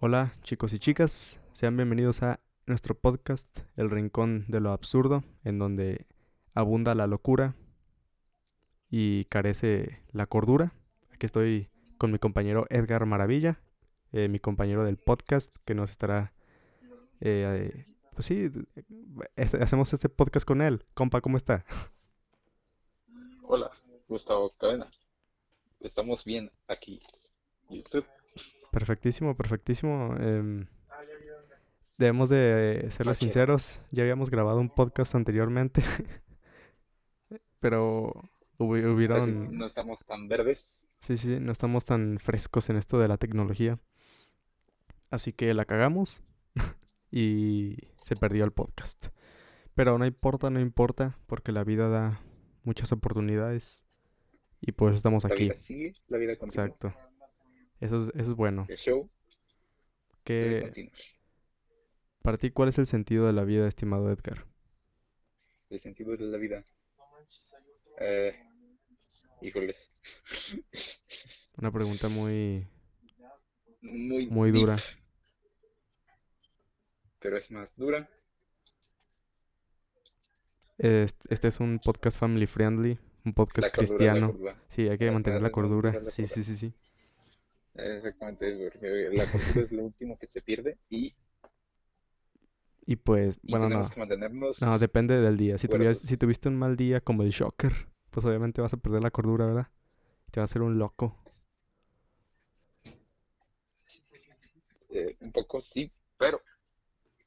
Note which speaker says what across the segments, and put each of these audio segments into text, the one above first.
Speaker 1: Hola chicos y chicas, sean bienvenidos a nuestro podcast El Rincón de lo Absurdo, en donde abunda la locura y carece la cordura. Aquí estoy con mi compañero Edgar Maravilla, eh, mi compañero del podcast, que nos estará... eh, pues sí, hacemos este podcast con él. Compa, ¿cómo está?
Speaker 2: Hola, Gustavo Cadena. Estamos bien aquí.
Speaker 1: Perfectísimo, perfectísimo. em, debemos de serles sinceros, ya habíamos grabado un podcast anteriormente, pero hubieron...
Speaker 2: no estamos tan verdes.
Speaker 1: Sí, sí, no estamos tan frescos en esto de la tecnología. Así que la cagamos y se perdió el podcast. Pero no importa, no importa, porque la vida da muchas oportunidades y por eso estamos
Speaker 2: La
Speaker 1: aquí.
Speaker 2: vida sigue, la vida continúa.
Speaker 1: Exacto. Eso es, eso es bueno.
Speaker 2: El show debe
Speaker 1: ¿Qué,
Speaker 2: continuar.
Speaker 1: para ti, cuál es el sentido de la vida, estimado Edgar?
Speaker 2: El sentido de la vida. Eh, híjoles.
Speaker 1: Una pregunta muy,
Speaker 2: Muy,
Speaker 1: muy
Speaker 2: deep,
Speaker 1: dura.
Speaker 2: pero es más dura.
Speaker 1: Est- Este es un podcast family friendly, un podcast
Speaker 2: cordura,
Speaker 1: cristiano.
Speaker 2: cordura.
Speaker 1: Sí, hay que mantener la cordura.
Speaker 2: la
Speaker 1: Sí,
Speaker 2: cordura.
Speaker 1: sí, sí, sí.
Speaker 2: Exactamente, porque la cordura es lo último que se pierde y,
Speaker 1: Y pues,
Speaker 2: y
Speaker 1: bueno, no.
Speaker 2: tenemos que mantenernos
Speaker 1: No, depende del día. Si tuvieras, si tuviste un mal día como el Shocker, pues obviamente vas a perder la cordura, ¿verdad? Te vas a hacer un loco.
Speaker 2: Eh, un poco sí, pero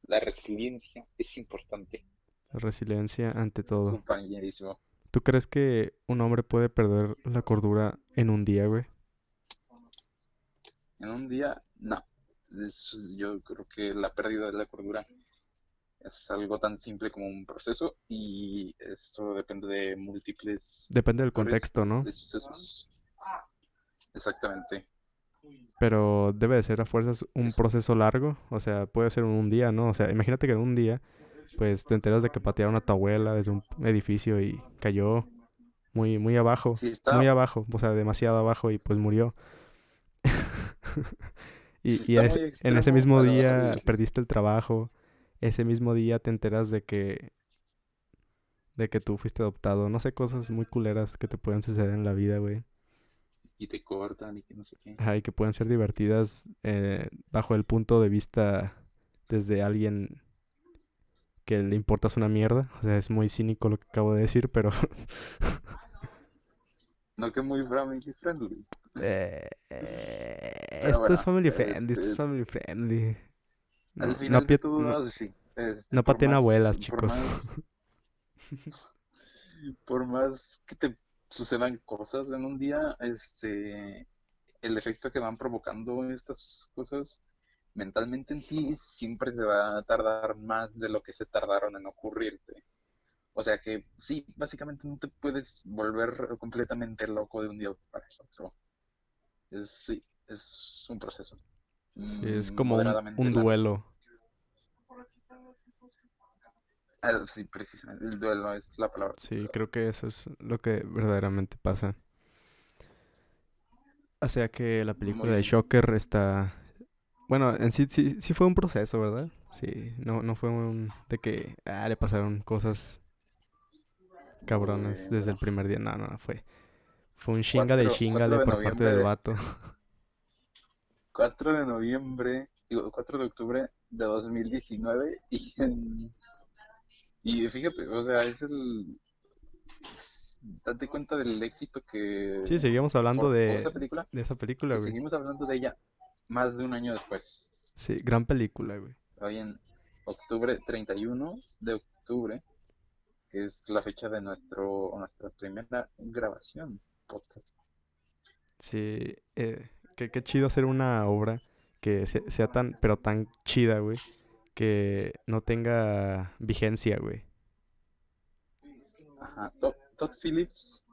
Speaker 2: la resiliencia es importante,
Speaker 1: La resiliencia ante todo.
Speaker 2: compañerísimo.
Speaker 1: ¿Tú crees que un hombre puede perder la cordura en un día, güey?
Speaker 2: En un día, no. Es- yo creo que la pérdida de la cordura es algo tan simple como un proceso y esto depende de múltiples
Speaker 1: Depende del contexto, ¿no?
Speaker 2: de sucesos. Exactamente.
Speaker 1: Pero debe de ser a fuerzas un proceso largo. O sea, puede ser un día, ¿no? O sea, imagínate que en un día, pues te enteras de que patearon a tu abuela desde un edificio y cayó muy, muy abajo.
Speaker 2: Está,
Speaker 1: Muy abajo, o sea, demasiado abajo y pues murió. Y, y
Speaker 2: muy
Speaker 1: en ese mismo día perdiste el trabajo. Ese mismo día te enteras de que de que tú fuiste adoptado. No sé, cosas muy culeras que te pueden suceder en la vida, güey.
Speaker 2: y te cortan y que no sé qué.
Speaker 1: Ajá, y que pueden ser divertidas eh, bajo el punto de vista desde alguien que le importas una mierda. O sea, es muy cínico lo que acabo de decir, pero
Speaker 2: No que muy family friendly.
Speaker 1: Eh, esto es family friendly, esto es
Speaker 2: este,
Speaker 1: family friendly. No,
Speaker 2: al final
Speaker 1: no,
Speaker 2: sí. Este,
Speaker 1: no
Speaker 2: por
Speaker 1: pateen
Speaker 2: más,
Speaker 1: abuelas,
Speaker 2: por
Speaker 1: chicos.
Speaker 2: más, por más que te sucedan cosas en un día, este, el efecto que van provocando estas cosas mentalmente en ti siempre se va a tardar más de lo que se tardaron en ocurrirte. O sea que sí, básicamente no te puedes volver completamente loco de un día para el otro. Es, sí, es un proceso.
Speaker 1: Sí, es
Speaker 2: mm,
Speaker 1: como un, duelo.
Speaker 2: Ah, sí, precisamente, el duelo es la palabra.
Speaker 1: Sí, creo que eso es lo que verdaderamente pasa. O sea que la película de. Shocker está... Bueno, en sí, sí, sí fue un proceso, ¿verdad? Sí, no, no fue un... de que ah, le pasaron cosas cabronas desde el primer día. No, no, no, fue... Fue un chingale
Speaker 2: 4, 4
Speaker 1: chingale
Speaker 2: de
Speaker 1: por parte del vato.
Speaker 2: 4 de noviembre, digo, 4 de octubre de 2019 y, en- y fíjate, o sea, es el, date cuenta del éxito que
Speaker 1: Sí, seguimos hablando
Speaker 2: forjó
Speaker 1: de,
Speaker 2: esa película
Speaker 1: de esa película, güey.
Speaker 2: seguimos hablando de ella más de un año después,
Speaker 1: Sí, gran película, güey.
Speaker 2: hoy en octubre 31 de octubre, que es la fecha de nuestro, nuestra primera grabación podcast.
Speaker 1: Sí, eh, qué, qué chido hacer una obra que se- sea tan, pero tan chida, güey, que no tenga vigencia, güey.
Speaker 2: Ajá, Todd, Todd Phillips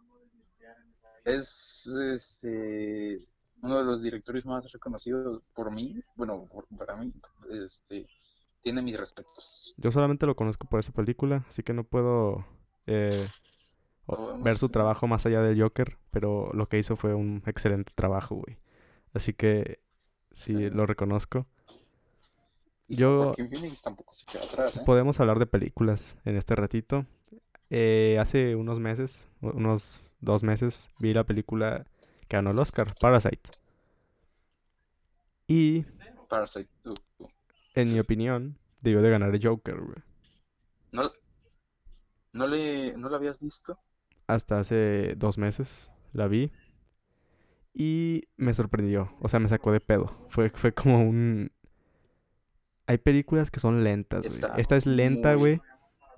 Speaker 2: es este uno de los directores más reconocidos por mí, bueno, por- para mí, este, tiene mis respetos.
Speaker 1: Yo solamente lo conozco por esa película, así que no puedo eh, o- ver su trabajo más allá del Joker, pero lo que hizo fue un excelente trabajo, güey. Así que sí,
Speaker 2: Sí.
Speaker 1: lo reconozco.
Speaker 2: Y
Speaker 1: Yo-
Speaker 2: Joaquin Phoenix tampoco se queda atrás, ¿eh?
Speaker 1: Podemos hablar de películas en este ratito. Eh, hace unos meses, unos dos meses, vi la película que ganó el Oscar, Parasite. Y,
Speaker 2: Parasite,
Speaker 1: en mi opinión, debió de ganar el Joker, güey.
Speaker 2: ¿No, no le, ¿No lo habías visto?
Speaker 1: Hasta hace dos meses la vi. Y me sorprendió, o sea, me sacó de pedo. Fue, fue como un... Hay películas que son lentas, güey. Esta es lenta, güey,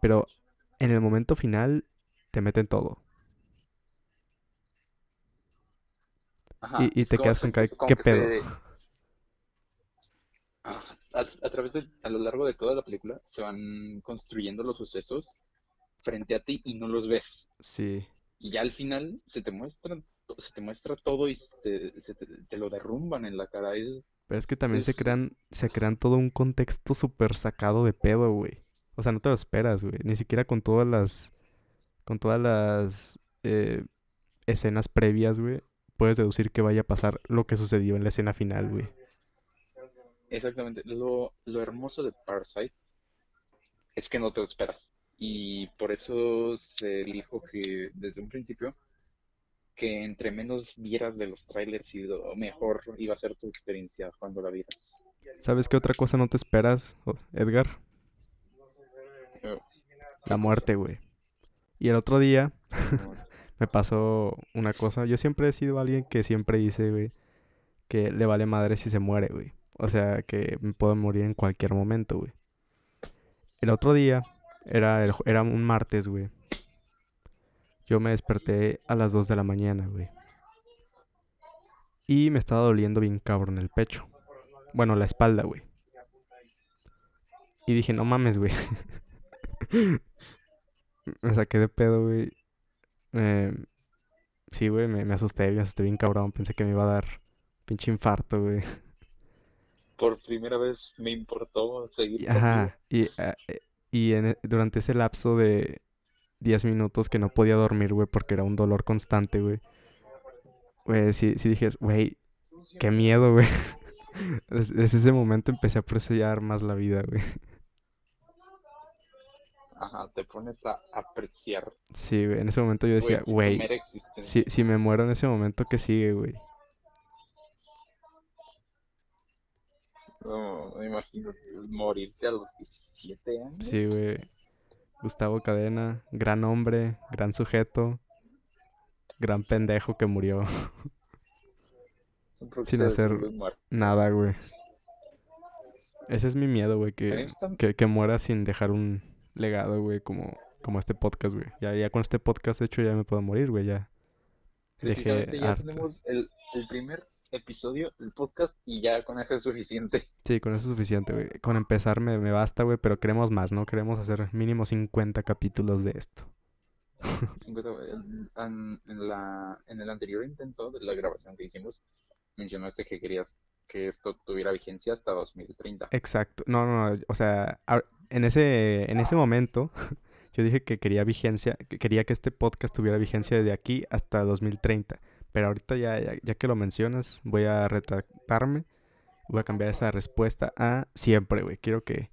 Speaker 1: pero en el momento final te meten todo.
Speaker 2: Ajá,
Speaker 1: Y- te quedas con que-
Speaker 2: como
Speaker 1: ¿qué
Speaker 2: que
Speaker 1: pedo?
Speaker 2: se- Ah, a, a través de, a lo largo de toda la película se van construyendo los sucesos frente a ti y no los ves.
Speaker 1: Sí.
Speaker 2: Y ya al final se te muestra, to- se te muestra todo y te, se te- te lo derrumban en la cara. Es,
Speaker 1: Pero es que también se crean, se crean todo un contexto súper sacado de pedo, güey. O sea, no te lo esperas, güey. Ni siquiera con todas las, con todas las eh, escenas previas, güey, puedes deducir que vaya a pasar lo que sucedió en la escena final, güey.
Speaker 2: exactamente. Lo, lo hermoso de Parasite es que no te lo esperas. Y por eso se dijo que desde un principio que entre menos vieras de los trailers y mejor iba a ser tu experiencia cuando la vieras.
Speaker 1: ¿Sabes qué otra cosa no te esperas, Edgar?
Speaker 2: Eh,
Speaker 1: La muerte, güey. Y el otro día me pasó una cosa. Yo siempre he sido alguien que siempre dice, güey, que le vale madre si se muere, güey. O sea, que me puedo morir en cualquier momento, güey. El otro día, era, el era un martes, güey. Yo me desperté a las 2 de la mañana, güey. Y me estaba doliendo bien cabrón el pecho. Bueno, la espalda, güey. Y dije, no mames, güey. me saqué de pedo, güey. Eh, sí, güey, me, me asusté, me asusté bien cabrón. Pensé que me iba a dar pinche infarto, güey.
Speaker 2: Por primera vez me importó seguir.
Speaker 1: Ajá, y, ah, eh, y en e- durante ese lapso de 10 minutos que no podía dormir, güey, porque era un dolor constante, güey. Güey, sí, sí dije, güey, qué miedo, güey. Des- Desde ese momento empecé a apreciar más la vida, güey.
Speaker 2: Ajá, te pones a apreciar
Speaker 1: Sí, güey, en ese momento yo decía,
Speaker 2: tu
Speaker 1: güey, si, si me muero en ese momento, ¿qué sigue, güey?
Speaker 2: No, me imagino morirte a los 17 años.
Speaker 1: Sí, güey. Gustavo Cadena, gran hombre, gran sujeto, gran pendejo que murió. Sin hacer-. Nada, güey. Ese es mi miedo, güey, que, que, que muera sin dejar un legado, güey, como, como este podcast, güey. Ya, ya con este podcast hecho ya me puedo morir, güey, ya. Dejé
Speaker 2: ya tenemos el, el primer episodio del podcast y ya con eso es suficiente.
Speaker 1: Sí, con eso es suficiente, güey. Con empezar me, me basta, güey, pero queremos más, ¿no? Queremos hacer mínimo 50 capítulos de esto.
Speaker 2: 50, en, en- en la, en el anterior intento de la grabación que hicimos, mencionaste que querías que esto tuviera vigencia hasta 2030.
Speaker 1: Exacto. No, no, no. O sea, en ese, en ese momento yo dije que quería vigencia, que quería que este podcast tuviera vigencia de aquí hasta 2030. Pero ahorita ya, ya, que lo mencionas, voy a retractarme. Voy a cambiar esa respuesta a siempre, güey. Quiero que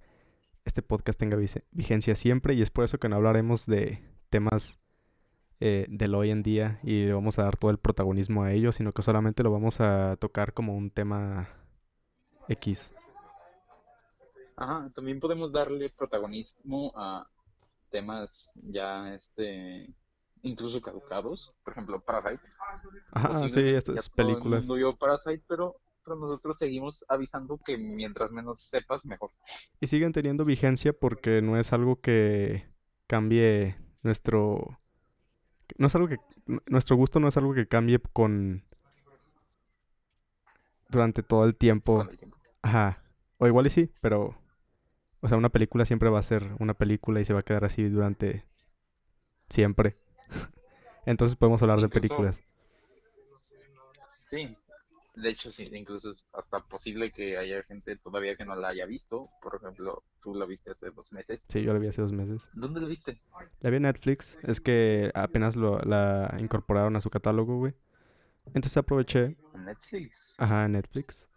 Speaker 1: este podcast tenga vigencia siempre y es por eso que no hablaremos de temas eh, del hoy en día y le vamos a dar todo el protagonismo a ellos, sino que solamente lo vamos a tocar como un tema X.
Speaker 2: Ajá, también podemos darle protagonismo a temas ya este incluso caducados, por ejemplo, Parasite.
Speaker 1: Ajá, sí,
Speaker 2: ya todo el
Speaker 1: películas.
Speaker 2: mundo vio Parasite, pero, pero nosotros seguimos avisando que mientras menos sepas, mejor.
Speaker 1: Y siguen teniendo vigencia porque no es algo que cambie nuestro... No es algo que... Nuestro gusto no es algo que cambie con... Durante todo el tiempo.
Speaker 2: con el tiempo.
Speaker 1: Ajá. O igual y sí, pero... O sea, una película siempre va a ser una película y se va a quedar así durante... Siempre. Entonces podemos hablar de
Speaker 2: Incluso-
Speaker 1: películas.
Speaker 2: Sí, de hecho sí, incluso es hasta posible que haya gente todavía que no la haya visto. Por ejemplo, tú la viste hace dos meses.
Speaker 1: Sí, yo la vi hace dos meses.
Speaker 2: ¿Dónde la viste?
Speaker 1: La vi en Netflix. Es que apenas lo, la incorporaron a su catálogo, güey. Entonces aproveché
Speaker 2: Netflix.
Speaker 1: Ajá, Netflix.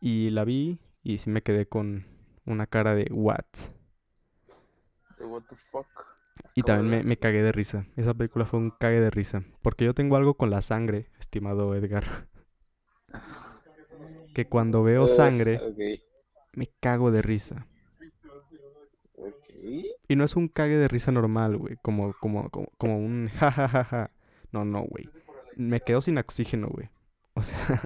Speaker 1: Y la vi y sí me quedé con una cara de what.
Speaker 2: De what the fuck.
Speaker 1: Y también me, me cagué de risa. Esa película fue un cague de risa. Porque yo tengo algo con la sangre, estimado Edgar. Que cuando veo sangre, me cago de risa. Y no es un cague de risa normal, güey. Como, como, como, como un jajajaja. No, no, güey. Me quedo sin oxígeno, güey. O sea,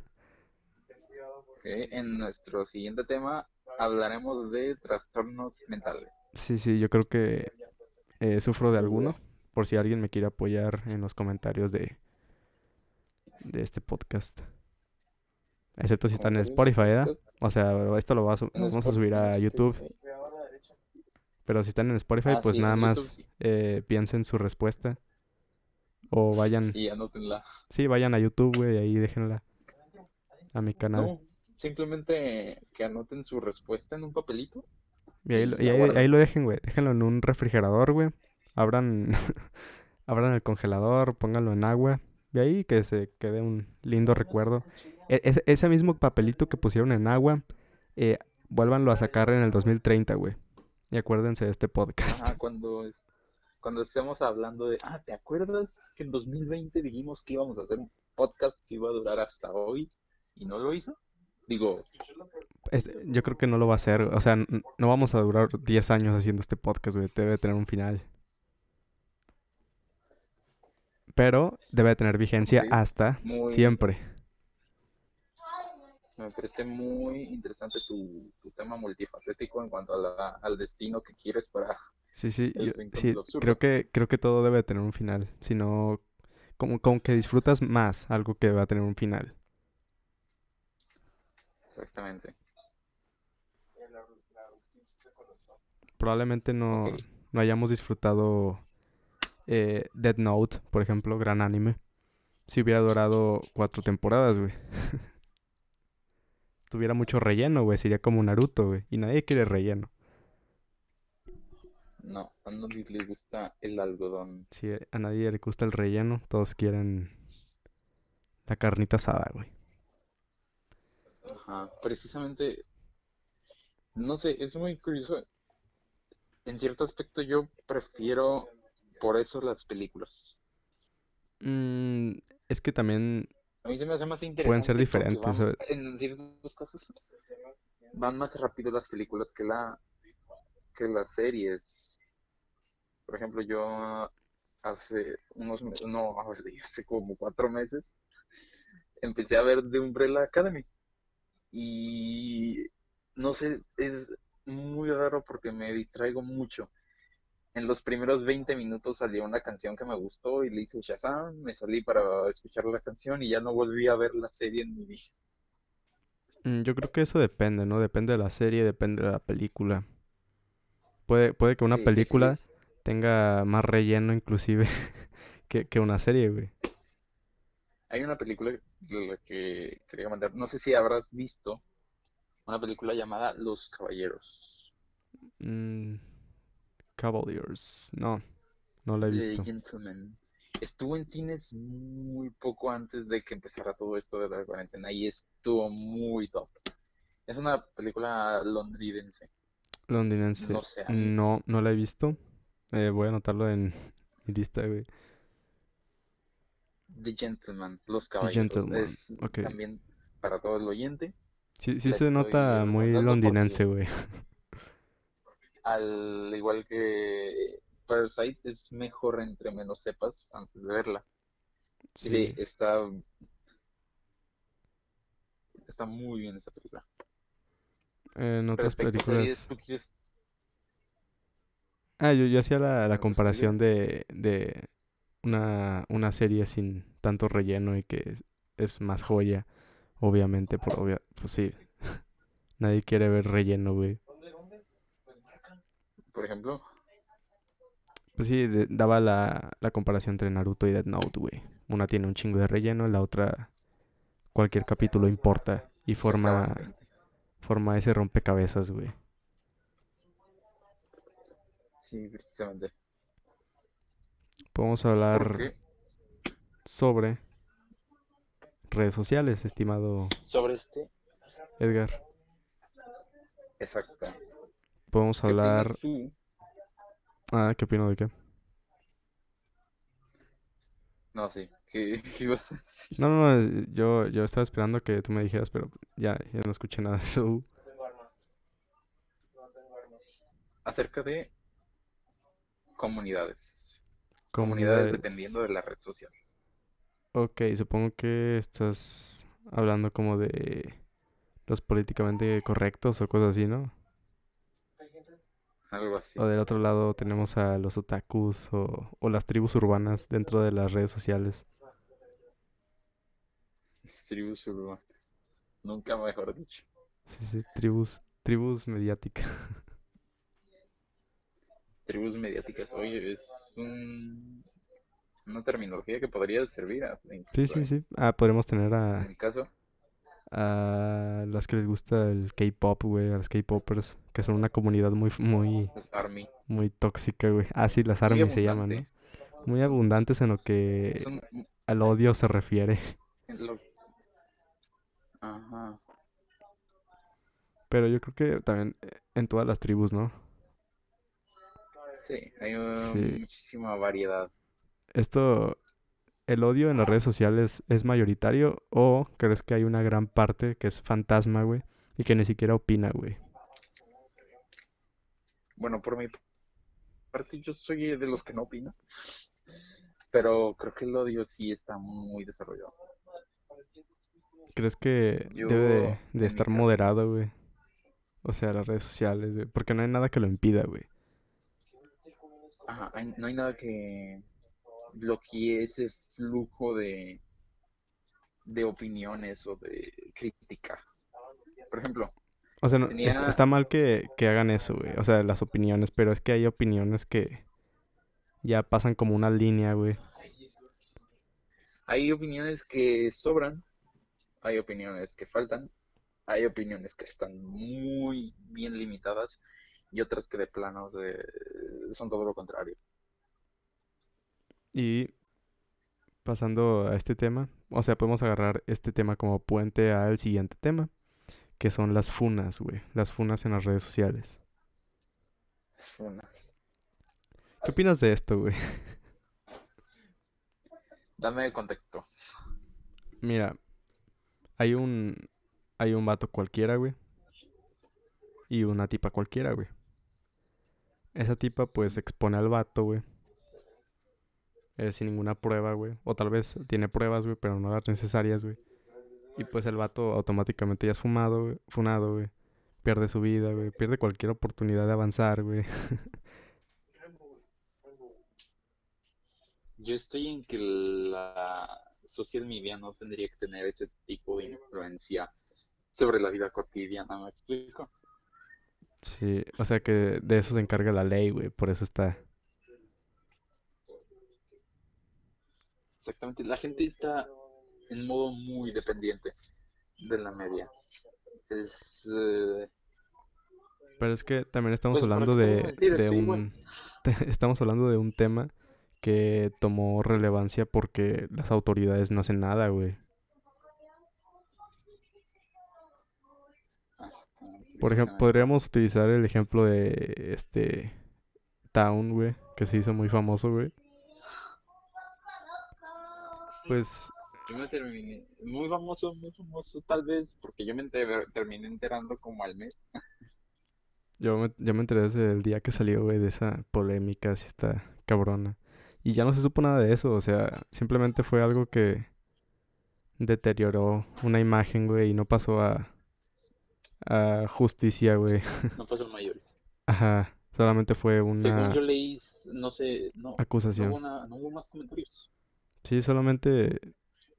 Speaker 2: En nuestro siguiente tema hablaremos de trastornos mentales.
Speaker 1: sí, sí, yo creo que eh, sufro de alguno. Por si alguien me quiere apoyar en los comentarios de, de este podcast. Excepto si están en
Speaker 2: ¿Comentarios
Speaker 1: Spotify, ¿verdad?
Speaker 2: podcast?
Speaker 1: O sea, esto lo, va a lo vamos a subir a YouTube. Pero si están en Spotify,
Speaker 2: Ah,
Speaker 1: pues
Speaker 2: sí,
Speaker 1: nada
Speaker 2: YouTube
Speaker 1: más
Speaker 2: sí.
Speaker 1: eh, piensen su respuesta. O vayan,
Speaker 2: Y anótenla.
Speaker 1: sí, vayan a YouTube, güey, y ahí déjenla a mi canal.
Speaker 2: No, simplemente que anoten su respuesta en un papelito.
Speaker 1: Y ahí, lo-
Speaker 2: y
Speaker 1: ahí- ahí lo dejen, güey. Déjenlo en un refrigerador, güey. Abran, abran el congelador, pónganlo en agua. Y ahí que se quede un lindo recuerdo. E- ese, ese mismo papelito que pusieron en agua, eh, vuélvanlo a sacar en el 2030, güey. Y acuérdense de este podcast.
Speaker 2: Ajá, cuando, cuando estemos hablando de, ah, ¿te acuerdas que en 2020 dijimos que íbamos a hacer un podcast que iba a durar hasta hoy y no lo hizo? Digo,
Speaker 1: Es- yo creo que no lo va a hacer. O sea, no vamos a durar 10 años haciendo este podcast, güey. Debe tener un final. Pero debe tener vigencia hasta
Speaker 2: muy,
Speaker 1: siempre.
Speaker 2: me parece muy interesante tu, tu tema multifacético en cuanto a la- al destino que quieres para...
Speaker 1: Sí, sí, yo- sí, creo que, creo que todo debe tener un final. Si no, como, como que disfrutas más algo que va a tener un final.
Speaker 2: Exactamente.
Speaker 1: Probablemente no, no hayamos disfrutado eh, Dead Note, por ejemplo, gran anime. Si hubiera durado cuatro temporadas, güey. Tuviera mucho relleno, güey. Sería como Naruto, güey. Y nadie quiere relleno.
Speaker 2: No, a nadie le gusta el algodón.
Speaker 1: Si a nadie le gusta el relleno, todos quieren la carnita asada, güey.
Speaker 2: Ajá, precisamente, no sé, es muy curioso. En cierto aspecto yo prefiero por eso las películas.
Speaker 1: Mm, es que también
Speaker 2: A mí se me hace más interesante
Speaker 1: Pueden ser diferentes,
Speaker 2: van- en ciertos casos van más rápido las películas que la que las series. Por ejemplo, yo hace unos meses, no, hace, hace como cuatro meses, empecé a ver The Umbrella Academy. Y no sé, es muy raro porque me distraigo mucho. En los primeros 20 minutos salió una canción que me gustó y le hice Shazam, me salí para escuchar la canción y ya no volví a ver la serie en mi vida.
Speaker 1: Mm, Yo creo que eso depende, ¿no? Depende de la serie, depende de la película. Puede, puede que una
Speaker 2: Sí,
Speaker 1: película tenga más relleno inclusive que, que una serie, güey.
Speaker 2: Hay una película de la que quería mandar, no sé si habrás visto, una película llamada Los Caballeros.
Speaker 1: Mm, Cavaliers. No, no la he visto.
Speaker 2: Gentleman. Estuvo en cines muy poco antes de que empezara todo esto de la cuarentena y estuvo muy top. Es una película londinense.
Speaker 1: Londinense.
Speaker 2: Sé,
Speaker 1: No, no la he visto. Eh, voy a anotarlo en mi lista, güey.
Speaker 2: The Gentleman, Los Caballeros.
Speaker 1: Gentleman,
Speaker 2: Es
Speaker 1: ok.
Speaker 2: también para todo el oyente.
Speaker 1: Sí, sí se nota muy londinense, güey.
Speaker 2: Al igual que Parasite, es mejor entre menos sepas antes de verla. Sí,
Speaker 1: Sí.
Speaker 2: está, está muy bien esa película.
Speaker 1: En otras
Speaker 2: series,
Speaker 1: películas.
Speaker 2: ¿tú quieres-
Speaker 1: Ah, yo, yo hacía la, la
Speaker 2: ¿Otras
Speaker 1: comparación de, de una, una serie sin tanto relleno y que es, es más joya, obviamente, por obvia, pues sí. Nadie quiere ver relleno, güey.
Speaker 2: por ejemplo,
Speaker 1: Pues sí, de- daba la, la comparación entre Naruto y Death Note, güey. Una tiene un chingo de relleno, la otra cualquier capítulo importa y forma,
Speaker 2: acaban 20.
Speaker 1: forma ese rompecabezas, güey.
Speaker 2: Sí, precisamente.
Speaker 1: Podemos hablar sobre redes sociales, estimado
Speaker 2: sobre este,
Speaker 1: Edgar.
Speaker 2: exacto.
Speaker 1: podemos
Speaker 2: ¿Qué opinas
Speaker 1: hablar...
Speaker 2: tú?
Speaker 1: Ah, ¿qué opino de qué?
Speaker 2: No, sí. ¿Qué, qué ibas a decir?
Speaker 1: No, no, no, yo, yo estaba esperando que tú me dijeras, pero ya, ya no escuché nada de eso.
Speaker 2: Acerca de comunidades. Comunidades
Speaker 1: Comunidades.
Speaker 2: dependiendo de la red social.
Speaker 1: Ok, supongo que estás hablando como de los políticamente correctos o cosas así, ¿no?
Speaker 2: Algo así.
Speaker 1: O del otro lado tenemos a los otakus o, o las tribus urbanas dentro de las redes sociales.
Speaker 2: Tribus urbanas. Nunca mejor dicho.
Speaker 1: Sí, sí, tribus, tribus mediáticas.
Speaker 2: Tribus mediáticas. Oye, es un- una terminología que podría servir a-
Speaker 1: Sí, sí,
Speaker 2: en-
Speaker 1: sí. Ah, podremos tener
Speaker 2: En
Speaker 1: a,
Speaker 2: el caso,
Speaker 1: a las que les gusta el K-pop, güey, a las K-popers, que son una comunidad muy, muy,
Speaker 2: Army.
Speaker 1: muy tóxica, güey. Ah, sí, las ARMY se llaman, ¿no? Muy abundantes en lo que
Speaker 2: Son
Speaker 1: al odio se refiere.
Speaker 2: en lo- Ajá.
Speaker 1: Pero yo creo que también eh, en todas las tribus, ¿no?
Speaker 2: Sí, hay uh,
Speaker 1: Sí.
Speaker 2: muchísima variedad.
Speaker 1: Esto, ¿el odio en las redes sociales es mayoritario o crees que hay una gran parte que es fantasma, güey, y que ni siquiera opina, güey?
Speaker 2: Bueno, por mi parte, yo soy de los que no opina. Pero creo que el odio sí está muy desarrollado.
Speaker 1: ¿Crees que
Speaker 2: Yo,
Speaker 1: debe de, de estar moderado, güey? O sea, las redes sociales, güey, porque no hay nada que lo impida, güey.
Speaker 2: Ajá, hay- no hay nada que bloquee ese flujo de, de opiniones o de crítica. Por ejemplo,
Speaker 1: O sea, no-
Speaker 2: Tenía-
Speaker 1: está, está mal que, que hagan eso, güey. O sea, las opiniones, pero es que hay opiniones que ya pasan como una línea, güey.
Speaker 2: hay opiniones que sobran, hay opiniones que faltan, hay opiniones que están muy bien limitadas y otras que de plano se- son todo lo contrario.
Speaker 1: Y pasando a este tema, o sea, podemos agarrar este tema como puente al siguiente tema, que son las funas, güey. Las funas en las redes sociales.
Speaker 2: Es una-
Speaker 1: ¿Qué opinas de esto, güey?
Speaker 2: Dame contexto.
Speaker 1: Mira, hay un hay un vato cualquiera, güey. Y una tipa cualquiera, güey. Esa tipa pues expone al vato, güey. eh, sin ninguna prueba, güey. O tal vez tiene pruebas, güey, pero no las necesarias, güey. Y pues el vato automáticamente ya es fumado. Funado, güey. Pierde su vida, güey. Pierde cualquier oportunidad de avanzar, güey.
Speaker 2: Yo estoy en que la social media no tendría que tener ese tipo de influencia sobre la vida cotidiana, ¿me explico?
Speaker 1: Sí, o sea que de eso se encarga la ley, güey. Por eso está.
Speaker 2: Exactamente, la gente está en modo muy dependiente de la media. Es, eh,
Speaker 1: Pero es que también estamos
Speaker 2: Pues, ¿para
Speaker 1: hablando de, de un... Estamos hablando de un tema que tomó relevancia porque las autoridades no hacen nada, güey.
Speaker 2: ah,
Speaker 1: Por ejemplo, podríamos utilizar el ejemplo de este Town, güey, que se hizo muy famoso, güey. Pues,
Speaker 2: Yo me terminé, muy famoso, muy famoso tal vez, porque yo me enter- terminé enterando como al mes.
Speaker 1: yo me, yo me enteré desde el día que salió, güey, de esa polémica, así está cabrona. Y ya no se supo nada de eso, o sea, simplemente fue algo que deterioró una imagen, güey, y no pasó a, a justicia, güey.
Speaker 2: No pasan mayores.
Speaker 1: Ajá, solamente fue
Speaker 2: Según
Speaker 1: una
Speaker 2: yo leí, no sé, no, no
Speaker 1: acusación.
Speaker 2: hubo, una- no hubo más comentarios.
Speaker 1: Sí, solamente,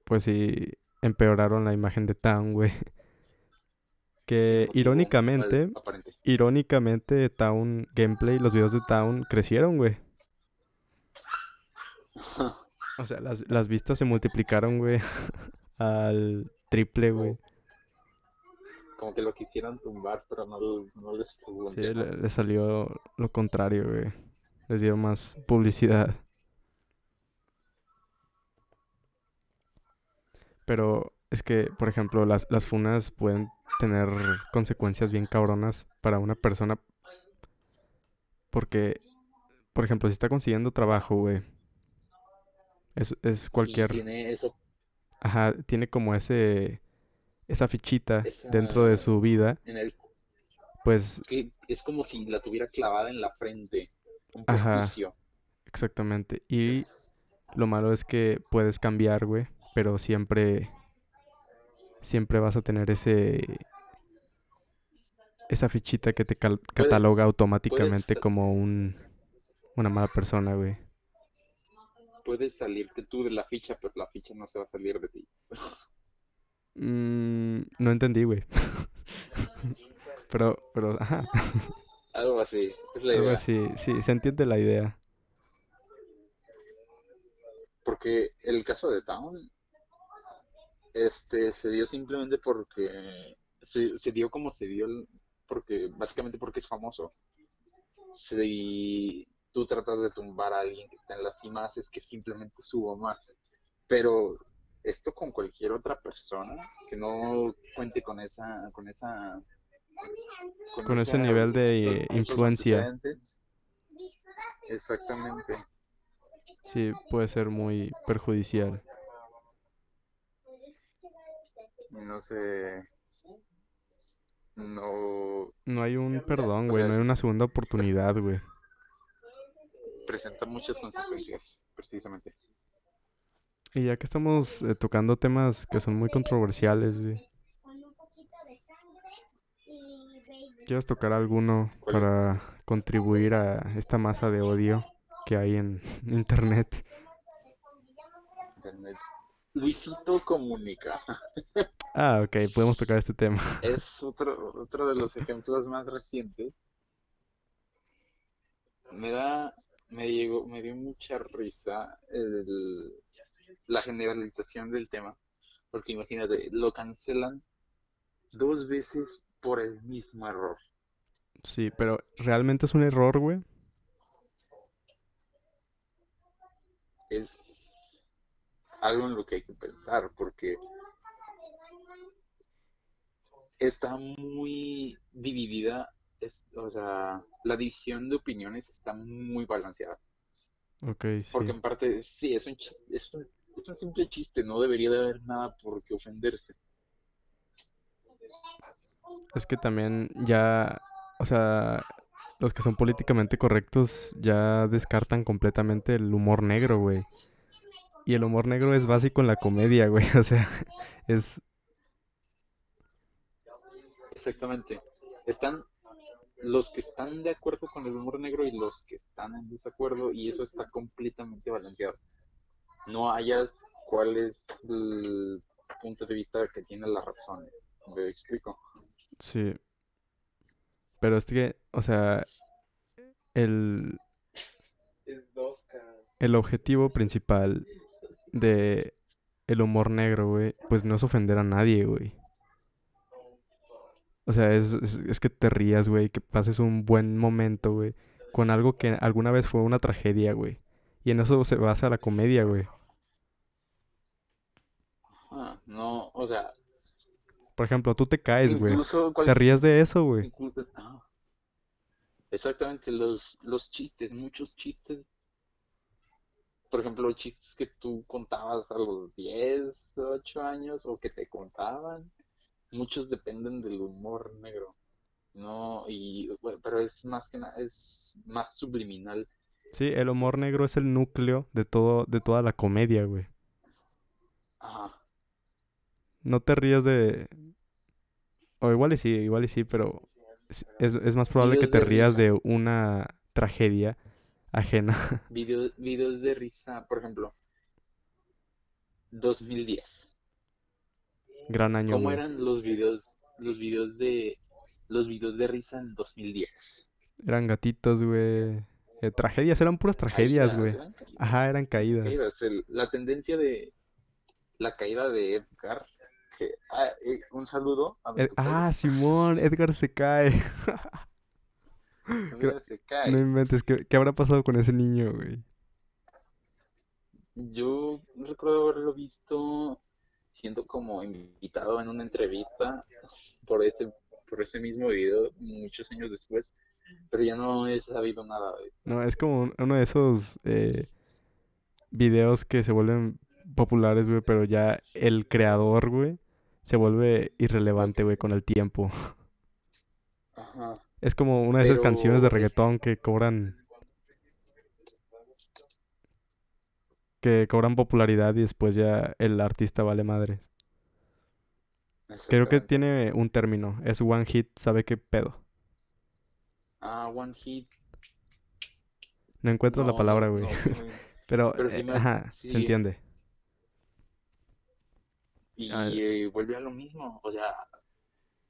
Speaker 1: pues sí, empeoraron la imagen de Town, güey. Que irónicamente, irónicamente, Town Gameplay, los videos de Town crecieron, güey. O sea, las, las vistas se multiplicaron, güey, al triple, güey.
Speaker 2: Como que lo quisieran tumbar, pero no, no les
Speaker 1: Sí,
Speaker 2: funcionó.
Speaker 1: le, le salió lo contrario, güey. Les dieron más publicidad. Pero es que, por ejemplo, las, las funas pueden tener consecuencias bien cabronas para una persona Porque, por ejemplo, si está consiguiendo trabajo, güey, es, es
Speaker 2: Y
Speaker 1: cualquier...
Speaker 2: tiene eso,
Speaker 1: Ajá, tiene como ese... Esa fichita dentro de su vida,
Speaker 2: en el,
Speaker 1: pues,
Speaker 2: que es como si la tuviera clavada en la frente, un
Speaker 1: ajá, exactamente. Y lo malo es que puedes cambiar, güey, pero siempre, siempre vas a tener ese, esa fichita que te cal- cataloga
Speaker 2: puedes,
Speaker 1: automáticamente como un, una mala persona, güey.
Speaker 2: puedes salirte tú de la ficha, pero la ficha no se va a salir de ti.
Speaker 1: Mm, no entendí, güey. Pero, pero, ajá,
Speaker 2: Algo así, es la
Speaker 1: algo
Speaker 2: idea.
Speaker 1: así, sí, se entiende la idea.
Speaker 2: Porque el caso de Town, este, se dio simplemente porque, se, se dio como se dio, el- porque, básicamente porque es famoso. Si tú tratas de tumbar a alguien que está en la cima, es que simplemente subo más. Pero esto con cualquier otra persona que no cuente con esa, con esa, con
Speaker 1: Con ese nivel de
Speaker 2: con
Speaker 1: eh, influencia,
Speaker 2: exactamente.
Speaker 1: sí, puede ser muy perjudicial.
Speaker 2: No sé, no,
Speaker 1: No hay un perdón,
Speaker 2: o
Speaker 1: güey,
Speaker 2: sea,
Speaker 1: no hay una segunda oportunidad, güey.
Speaker 2: presenta muchas consecuencias, precisamente.
Speaker 1: Y ya que estamos eh, tocando temas que son muy controversiales, güey, ¿quieres tocar alguno para contribuir a esta masa de odio que hay en internet?
Speaker 2: Internet. Luisito Comunica
Speaker 1: Ah, ok, podemos tocar este tema.
Speaker 2: es otro, otro de los ejemplos más recientes. Me da, me llegó, me dio mucha risa el- la generalización del tema, porque imagínate, lo cancelan dos veces por el mismo error.
Speaker 1: Sí, pero ¿realmente es un error, güey?
Speaker 2: Es algo en lo que hay que pensar, porque está muy dividida, es- o sea, la división de opiniones está muy balanceada.
Speaker 1: Ok,
Speaker 2: Porque
Speaker 1: sí.
Speaker 2: en parte, sí, es un es un, es un simple chiste, no debería de haber nada por qué ofenderse.
Speaker 1: Es que también ya, o sea, los que son políticamente correctos ya descartan completamente el humor negro, güey. Y el humor negro es básico en la comedia, güey. O sea, es...
Speaker 2: Exactamente. Están los que están de acuerdo con el humor negro y los que están en desacuerdo, y eso está completamente balanceado. No hayas cuál es el punto de vista que tiene la razón. ¿Me explico?
Speaker 1: Sí. Pero es que, o sea, el, el objetivo principal de el humor negro, güey, pues no es ofender a nadie, güey. O sea, es, es, es que te rías, güey, que pases un buen momento, güey, con algo que alguna vez fue una tragedia, güey. Y en eso se basa la comedia, güey.
Speaker 2: Ah, no, o sea,
Speaker 1: Por ejemplo, tú te caes, güey. Te ríes de eso, güey.
Speaker 2: incluso- ah, exactamente los, los chistes, muchos chistes, por ejemplo, chistes que tú contabas a los 10, 8 años o que te contaban, muchos dependen del humor negro. No, y pero es más que nada, es más subliminal.
Speaker 1: Sí, el humor negro es el núcleo de todo, de toda la comedia, güey.
Speaker 2: Ajá,
Speaker 1: No te rías de... O igual y sí, igual y sí, pero es, es- más probable que te
Speaker 2: de
Speaker 1: rías
Speaker 2: risa,
Speaker 1: de una tragedia ajena.
Speaker 2: videos, videos de risa, por ejemplo, 2010.
Speaker 1: Gran año,
Speaker 2: ¿Cómo
Speaker 1: güey.
Speaker 2: eran los videos, los videos de, los videos de risa en 2010?
Speaker 1: Eran gatitos, güey. Eh, tragedias, eran puras tragedias, güey. Ajá, eran caídas.
Speaker 2: caídas. El- la tendencia de la caída de Edgar, que, ah, eh, un saludo a
Speaker 1: Ed- ah, Simón, Edgar se cae.
Speaker 2: Edgar se
Speaker 1: No
Speaker 2: cae.
Speaker 1: inventes, ¿qué, qué habrá pasado con ese niño, güey?
Speaker 2: Yo recuerdo haberlo visto siendo como invitado en una entrevista por ese, por ese mismo video muchos años después. Pero ya no he sabido nada de esto.
Speaker 1: No, es como un- uno de esos eh, videos que se vuelven populares, güey, pero ya el creador, güey, se vuelve irrelevante, güey, con el tiempo.
Speaker 2: Ajá.
Speaker 1: Es como una de esas canciones de reggaetón que cobran, que cobran popularidad y después ya el artista vale madres. Creo que tiene un término, es one hit, ¿sabe qué pedo?
Speaker 2: Ah, One Hit.
Speaker 1: No encuentro la palabra, güey.
Speaker 2: no.
Speaker 1: Pero, eh,
Speaker 2: me-
Speaker 1: ajá, se entiende.
Speaker 2: Y
Speaker 1: Ah,
Speaker 2: eh, vuelve a lo mismo. O sea,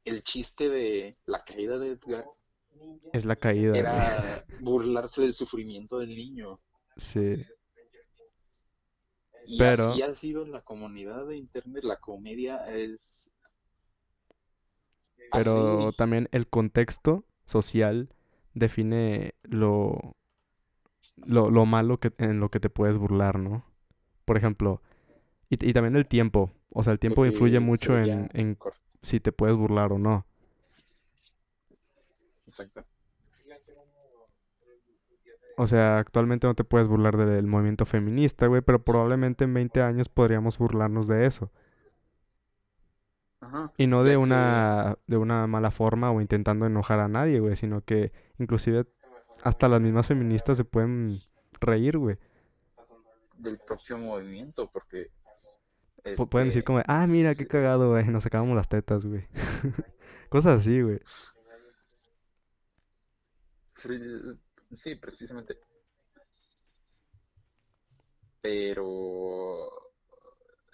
Speaker 2: el chiste de la caída de Edgar
Speaker 1: Es la caída, güey.
Speaker 2: era burlarse del sufrimiento del niño.
Speaker 1: Sí,
Speaker 2: Y
Speaker 1: Pero-
Speaker 2: así ha sido la comunidad de internet. La comedia es
Speaker 1: pero
Speaker 2: así.
Speaker 1: también el contexto social define lo, lo, lo malo que, en lo que te puedes burlar, ¿no? Por ejemplo, y, y también el tiempo. O sea, el tiempo
Speaker 2: Porque
Speaker 1: influye mucho en, en si te puedes burlar o no.
Speaker 2: Exacto.
Speaker 1: O sea, actualmente no te puedes burlar del movimiento feminista, güey, pero probablemente en 20 años podríamos burlarnos de eso.
Speaker 2: Ajá.
Speaker 1: Y no de una, de una mala forma o intentando enojar a nadie, güey, sino que inclusive hasta las mismas feministas se pueden reír, güey.
Speaker 2: del propio movimiento, porque
Speaker 1: Pu- Pueden decir
Speaker 2: este,
Speaker 1: como, ah, mira, qué cagado, güey, nos sacamos las tetas, güey. Cosas así, güey.
Speaker 2: sí, precisamente. Pero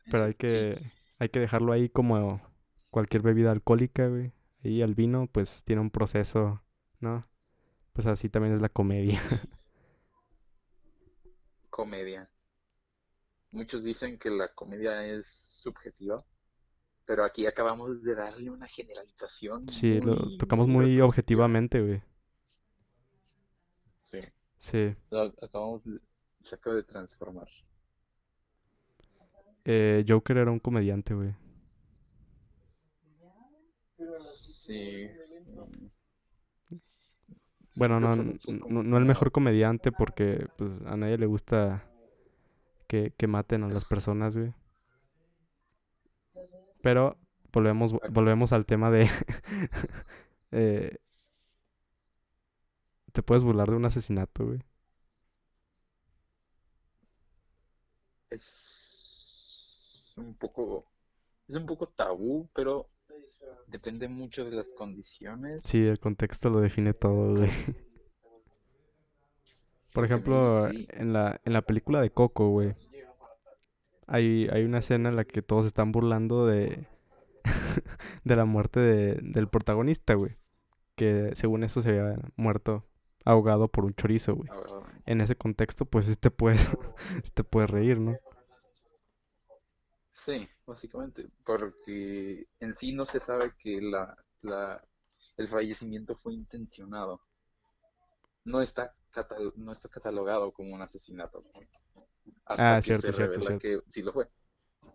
Speaker 1: Pero hay
Speaker 2: sí,
Speaker 1: que, hay que dejarlo ahí como cualquier bebida alcohólica, güey. Y el vino, pues, tiene un proceso, ¿no? Pues así también es la comedia.
Speaker 2: comedia. Muchos dicen que la comedia es subjetiva, pero aquí acabamos de darle una generalización
Speaker 1: Sí, lo tocamos
Speaker 2: muy
Speaker 1: objetivamente, güey.
Speaker 2: Sí,
Speaker 1: Sí.
Speaker 2: lo acabamos de, se acaba de transformar.
Speaker 1: Eh, Joker era un comediante, güey.
Speaker 2: Sí,
Speaker 1: Bueno, no, no, no el mejor comediante porque pues a nadie le gusta que, que maten a las personas, güey. Pero volvemos, volvemos al tema de... eh, te puedes burlar de un asesinato, güey.
Speaker 2: es un poco, es un poco tabú, pero depende mucho de las condiciones.
Speaker 1: Sí, el contexto lo define todo, güey. Por ejemplo,
Speaker 2: sí.
Speaker 1: en la, en la película de Coco, güey, hay, hay una escena en la que todos están burlando de, de la muerte de- del protagonista, güey. Que según eso se había muerto ahogado por un chorizo, güey. En ese contexto, pues te puedes, te puedes reír, ¿no?
Speaker 2: Sí, básicamente, porque en sí no se sabe que la, la, el fallecimiento fue intencionado. No está, catal- no está catalogado como un asesinato. Hasta
Speaker 1: Ah,
Speaker 2: que
Speaker 1: cierto,
Speaker 2: se
Speaker 1: cierto, cierto.
Speaker 2: que sí lo fue.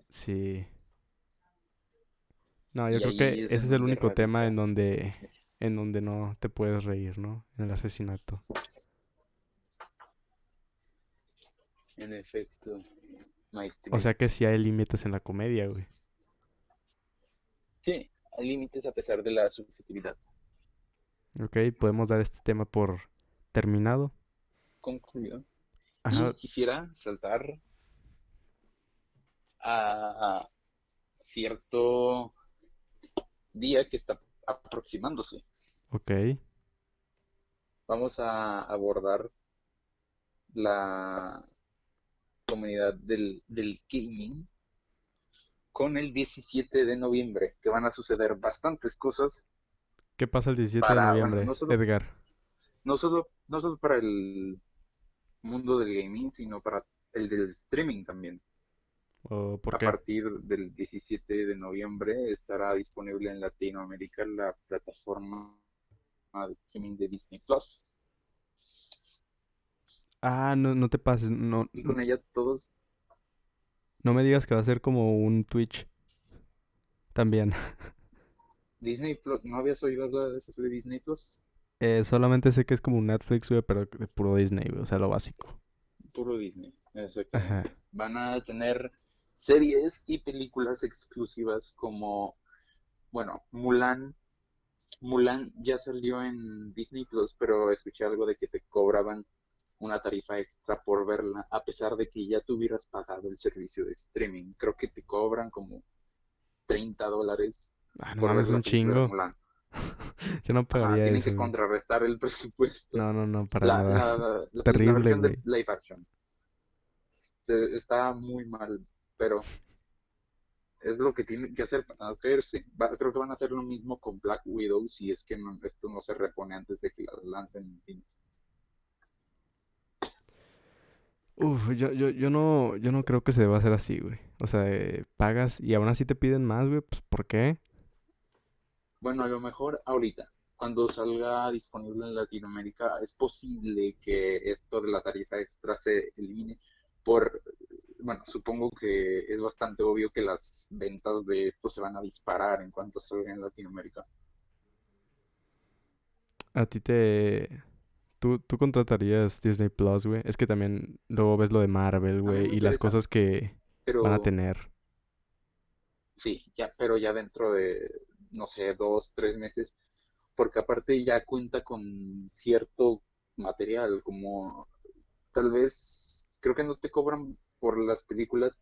Speaker 1: Sí. No, yo
Speaker 2: Y
Speaker 1: creo que
Speaker 2: es
Speaker 1: ese es el único tema en donde, en donde no te puedes reír, ¿no? En el asesinato.
Speaker 2: En efecto,
Speaker 1: O sea que sí hay límites en la comedia, güey.
Speaker 2: Sí, hay límites a pesar de la subjetividad.
Speaker 1: Ok, podemos dar este tema por terminado.
Speaker 2: Concluyo.
Speaker 1: Ajá,
Speaker 2: Y quisiera saltar a cierto día que está aproximándose.
Speaker 1: ok.
Speaker 2: Vamos a abordar la comunidad del, del gaming con el 17 de noviembre, que van a suceder bastantes cosas,
Speaker 1: ¿Qué pasa el 17 de
Speaker 2: bueno,
Speaker 1: noviembre,
Speaker 2: no solo,
Speaker 1: Edgar?
Speaker 2: no solo, no solo para el mundo del gaming, sino para el del streaming también.
Speaker 1: ¿O por
Speaker 2: A partir del 17 de noviembre estará disponible en Latinoamérica la plataforma de streaming de Disney Plus.
Speaker 1: Ah, no, no te pases. No,
Speaker 2: Y con ella todos,
Speaker 1: no me digas que va a ser como un Twitch también.
Speaker 2: Disney Plus, ¿no habías oído hablar de eso de Disney Plus?
Speaker 1: Eh, solamente sé que es como un Netflix, güey, pero de puro Disney, güey. O sea, lo básico.
Speaker 2: Puro Disney,
Speaker 1: Ajá.
Speaker 2: exactamente. Van a tener series y películas exclusivas como, bueno, Mulan. Mulan ya salió en Disney Plus, pero escuché algo de que te cobraban una tarifa extra por verla, a pesar de que ya tuvieras pagado el servicio de streaming. Creo que te cobran como 30 dólares
Speaker 1: Ah, no
Speaker 2: por
Speaker 1: mames, un chingo. Yo no
Speaker 2: Ajá,
Speaker 1: pagaría
Speaker 2: tienen
Speaker 1: eso,
Speaker 2: que
Speaker 1: güey.
Speaker 2: contrarrestar el presupuesto.
Speaker 1: No, no, no, para
Speaker 2: La,
Speaker 1: nada.
Speaker 2: la, la,
Speaker 1: Terrible,
Speaker 2: versión de live action se- está muy mal, pero es lo que tienen que hacer para hacerse. Va- creo que van a hacer lo mismo con Black Widow si es que no- esto no se repone antes de que la lancen en cines.
Speaker 1: Uf, yo, yo, yo no, yo no creo que se deba hacer así, güey. O sea, eh, pagas y aún así te piden más, güey. Pues, ¿por qué?
Speaker 2: Bueno, a lo mejor ahorita, cuando salga disponible en Latinoamérica, es posible que esto de la tarifa extra se elimine por, bueno, supongo que es bastante obvio que las ventas de esto se van a disparar en cuanto salga en Latinoamérica.
Speaker 1: A ti te... Tú, tú contratarías Disney Plus, güey. Es que también luego ves lo de Marvel, güey, y las cosas que van a tener.
Speaker 2: sí, ya, pero ya dentro de, no sé, dos, tres meses, porque aparte ya cuenta con cierto material, como tal vez, creo que no te cobran por las películas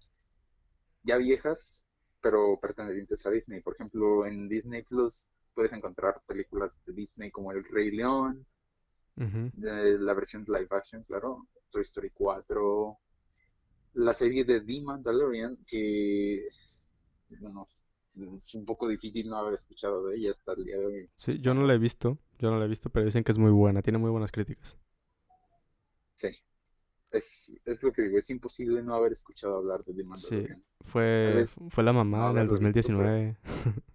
Speaker 2: ya viejas, pero pertenecientes a Disney. Por ejemplo, en Disney Plus puedes encontrar películas de Disney como El Rey León,
Speaker 1: Ujú.
Speaker 2: de la versión de live action, claro, Toy Story 4, la serie de The Mandalorian, que, bueno, es un poco difícil no haber escuchado de ella hasta el día de hoy.
Speaker 1: Sí, yo no la he visto. Yo no la he visto, pero dicen que es muy buena. Tiene muy buenas críticas.
Speaker 2: Sí, es, es lo que digo, es imposible no haber escuchado hablar de The Mandalorian.
Speaker 1: Fue,
Speaker 2: vez
Speaker 1: fue la
Speaker 2: no
Speaker 1: mamá en el
Speaker 2: haberlo visto, pero
Speaker 1: 2019.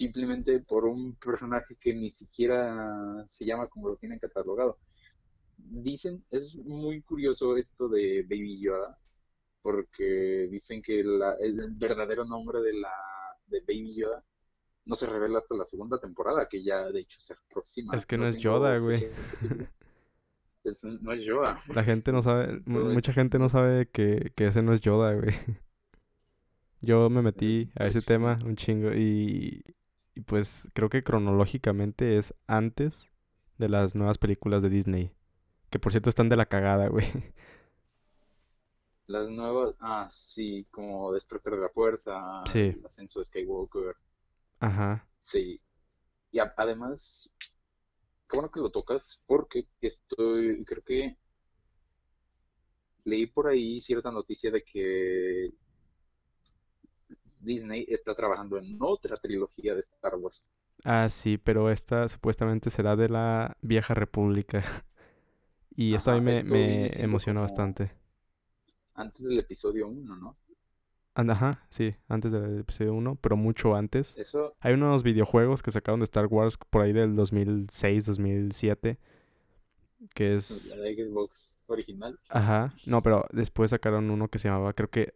Speaker 2: simplemente por un personaje que ni siquiera se llama como lo tienen catalogado. Dicen, es muy curioso esto de Baby Yoda, porque dicen que la- el verdadero nombre de la de Baby Yoda no se revela hasta la segunda temporada, que ya de hecho se aproxima.
Speaker 1: Es que no es Yoda, güey.
Speaker 2: Es- no es Yoda,
Speaker 1: La gente no sabe,
Speaker 2: pero
Speaker 1: mucha
Speaker 2: es,
Speaker 1: gente no sabe que, que ese no es Yoda, güey. Yo me metí a ese
Speaker 2: es
Speaker 1: tema un chingo y, y pues creo que cronológicamente es antes de las nuevas películas de Disney. Que por cierto están de la cagada, güey.
Speaker 2: las nuevas, ah, sí, como Despertar de la Fuerza,
Speaker 1: Sí,
Speaker 2: el ascenso de Skywalker,
Speaker 1: ajá.
Speaker 2: sí. Y a- además, qué bueno que lo tocas, porque estoy, creo que leí por ahí cierta noticia de que Disney está trabajando en otra trilogía de Star Wars.
Speaker 1: Ah, sí, pero esta supuestamente será de la Vieja República. Y esto a mí me, me emociona bastante.
Speaker 2: antes del episodio 1, ¿no?
Speaker 1: Ajá, sí, antes del episodio 1, pero mucho antes.
Speaker 2: Eso,
Speaker 1: Hay unos videojuegos que sacaron de Star Wars por ahí del 2006, 2007, que es...
Speaker 2: la de Xbox original.
Speaker 1: Ajá, no, pero después sacaron uno que se llamaba, creo que...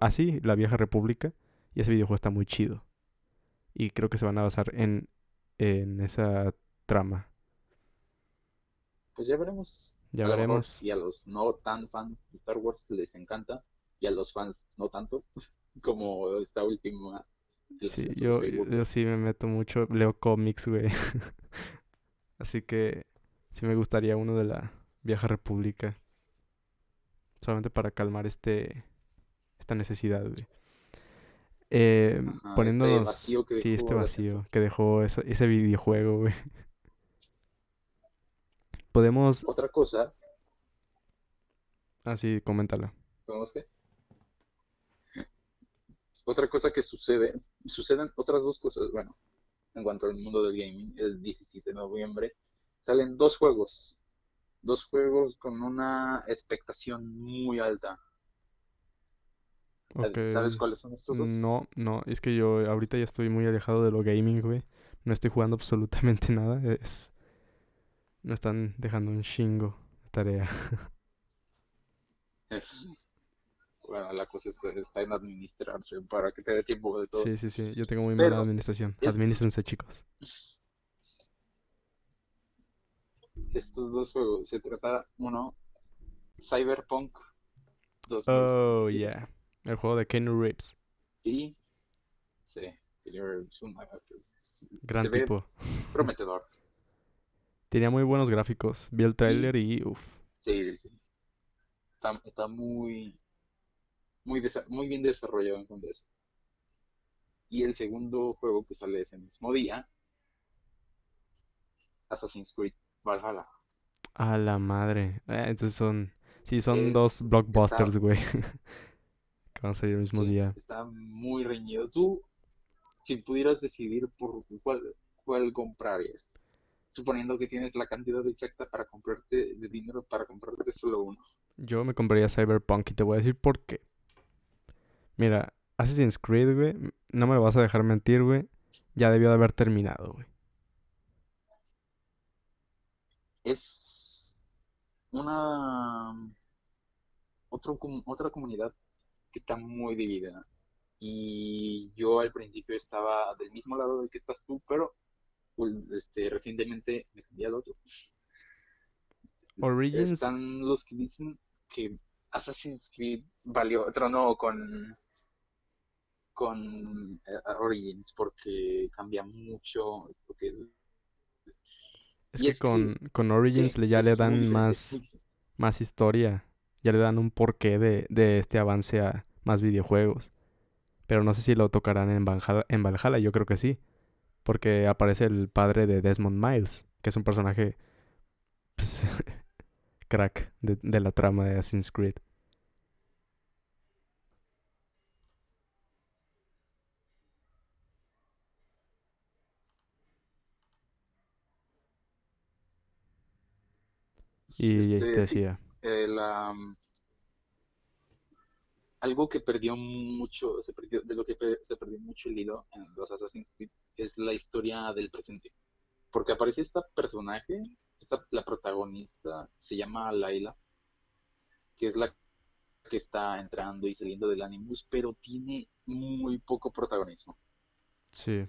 Speaker 1: Así, La Vieja República, y ese videojuego está muy chido. Y creo que se van a basar en, en esa trama.
Speaker 2: Pues ya veremos.
Speaker 1: Ya
Speaker 2: A
Speaker 1: veremos.
Speaker 2: si a los no tan fans de Star Wars les encanta, y a los fans no tanto, como esta última,
Speaker 1: Sí, yo, yo sí me meto mucho, leo cómics, güey. Así que sí me gustaría uno de la Vieja República. Solamente para calmar este esta necesidad, güey. Eh,
Speaker 2: Ajá, este
Speaker 1: poniéndonos,
Speaker 2: vacío que
Speaker 1: sí, este vacío que dejó esa- ese videojuego, güey. Podemos,
Speaker 2: Otra cosa,
Speaker 1: así, coméntalo.
Speaker 2: ¿podemos qué? Otra cosa que sucede, suceden otras dos cosas, bueno, en cuanto al mundo del gaming, el 17 de noviembre salen dos juegos, dos juegos con una expectación muy alta. ¿Sabes cuáles son estos dos?
Speaker 1: No, no, es que yo ahorita ya estoy muy alejado de lo gaming, güey. No estoy jugando absolutamente nada. Es... Me están dejando un chingo de tarea.
Speaker 2: Bueno, la cosa es, está en administrarse para que te dé tiempo de todo.
Speaker 1: Sí, sí, sí. Yo tengo muy mala administración.
Speaker 2: es-
Speaker 1: Administrense, chicos.
Speaker 2: estos dos juegos. Se trata, uno, Cyberpunk
Speaker 1: Oh, yeah. El juego de Kenny Reeves.
Speaker 2: Sí, un
Speaker 1: Gran tipo.
Speaker 2: Prometedor.
Speaker 1: Tenía muy buenos gráficos. Vi el trailer y, uff.
Speaker 2: Sí, sí, sí. Está, está muy, muy, muy bien desarrollado en cuanto a eso. Y el segundo juego que sale ese mismo día, Assassin's Creed Valhalla.
Speaker 1: A la madre. Eh, entonces son. Sí, son dos blockbusters, güey. van a salir el mismo día.
Speaker 2: Está muy reñido. Tú, si pudieras decidir por cuál, cuál comprarías, suponiendo que tienes la cantidad exacta para comprarte de dinero para comprarte solo uno.
Speaker 1: Yo me compraría Cyberpunk y te voy a decir por qué. Mira, Assassin's Creed, güey, no me lo vas a dejar mentir, güey. Ya debió de haber terminado, güey.
Speaker 2: Es una otro, otra comunidad que está muy dividida. Y yo al principio estaba del mismo lado del que estás tú, pero pues, este, recientemente me cambié al otro.
Speaker 1: Origins.
Speaker 2: Están los que dicen que Assassin's Creed valió, tronó con con eh, Origins porque cambia mucho. Porque
Speaker 1: es, que, con, con Origins ya le dan más, más historia. Ya le dan un porqué de, de este avance a más videojuegos. Pero no sé si lo tocarán en Valhalla, en Valhalla, yo creo que sí. Porque aparece el padre de Desmond Miles, que es un personaje pues, crack de, de la trama de Assassin's Creed. Y te decía.
Speaker 2: Algo que perdió mucho, se perdió, de lo que se perdió mucho el hilo en los Assassin's Creed es la historia del presente. Porque aparece esta personaje, esta, la protagonista, se llama Laila, que es la que está entrando y saliendo del Animus, pero tiene muy poco protagonismo.
Speaker 1: Sí.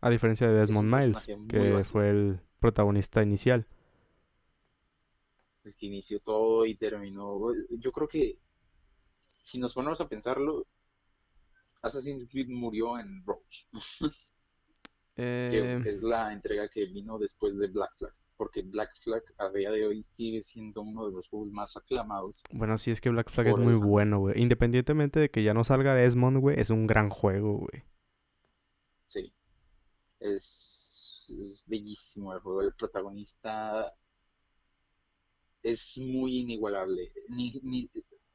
Speaker 1: A diferencia de Desmond Miles, que fue el protagonista inicial
Speaker 2: que inició todo y terminó. Yo creo que si nos ponemos a pensarlo, Assassin's Creed murió en Roach. que, eh, es la entrega que vino después de Black Flag. Porque Black Flag a día de hoy sigue siendo uno de los juegos más aclamados.
Speaker 1: Bueno, sí, es que Black Flag es muy bueno, güey. Independientemente de que ya no salga Desmond, güey, es un gran juego, güey.
Speaker 2: Sí. Es, es bellísimo el juego. El protagonista es muy inigualable. Ni,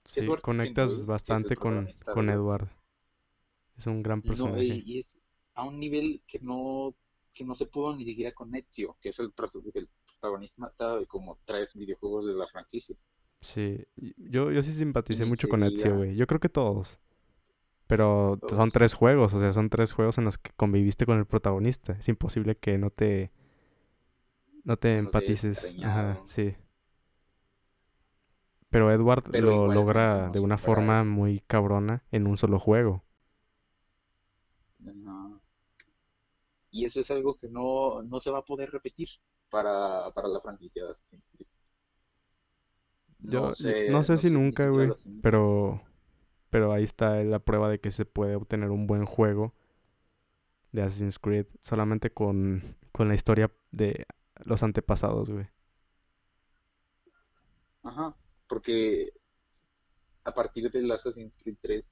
Speaker 1: sí, conectas bastante con, con Edward. Es un gran personaje.
Speaker 2: y, es a un nivel que no, que no se pudo ni siquiera con Ezio, que es el, el protagonista de como tres videojuegos de la franquicia.
Speaker 1: Sí, yo, yo sí simpaticé mucho con Ezio, güey. Yo creo que todos. Pero son tres juegos, o sea, son tres juegos en los que conviviste con el protagonista. Es imposible que no te... No te empatices. Ajá, sí. Pero Edward lo logra de una forma muy cabrona en un solo juego.
Speaker 2: Y eso es algo que no, no se va a poder repetir para, para la franquicia de Assassin's Creed.
Speaker 1: No Yo sé, no sé si nunca, güey, pero, pero ahí está la prueba de que se puede obtener un buen juego de Assassin's Creed solamente con, con la historia de los antepasados, güey.
Speaker 2: Ajá porque a partir del Assassin's Creed 3,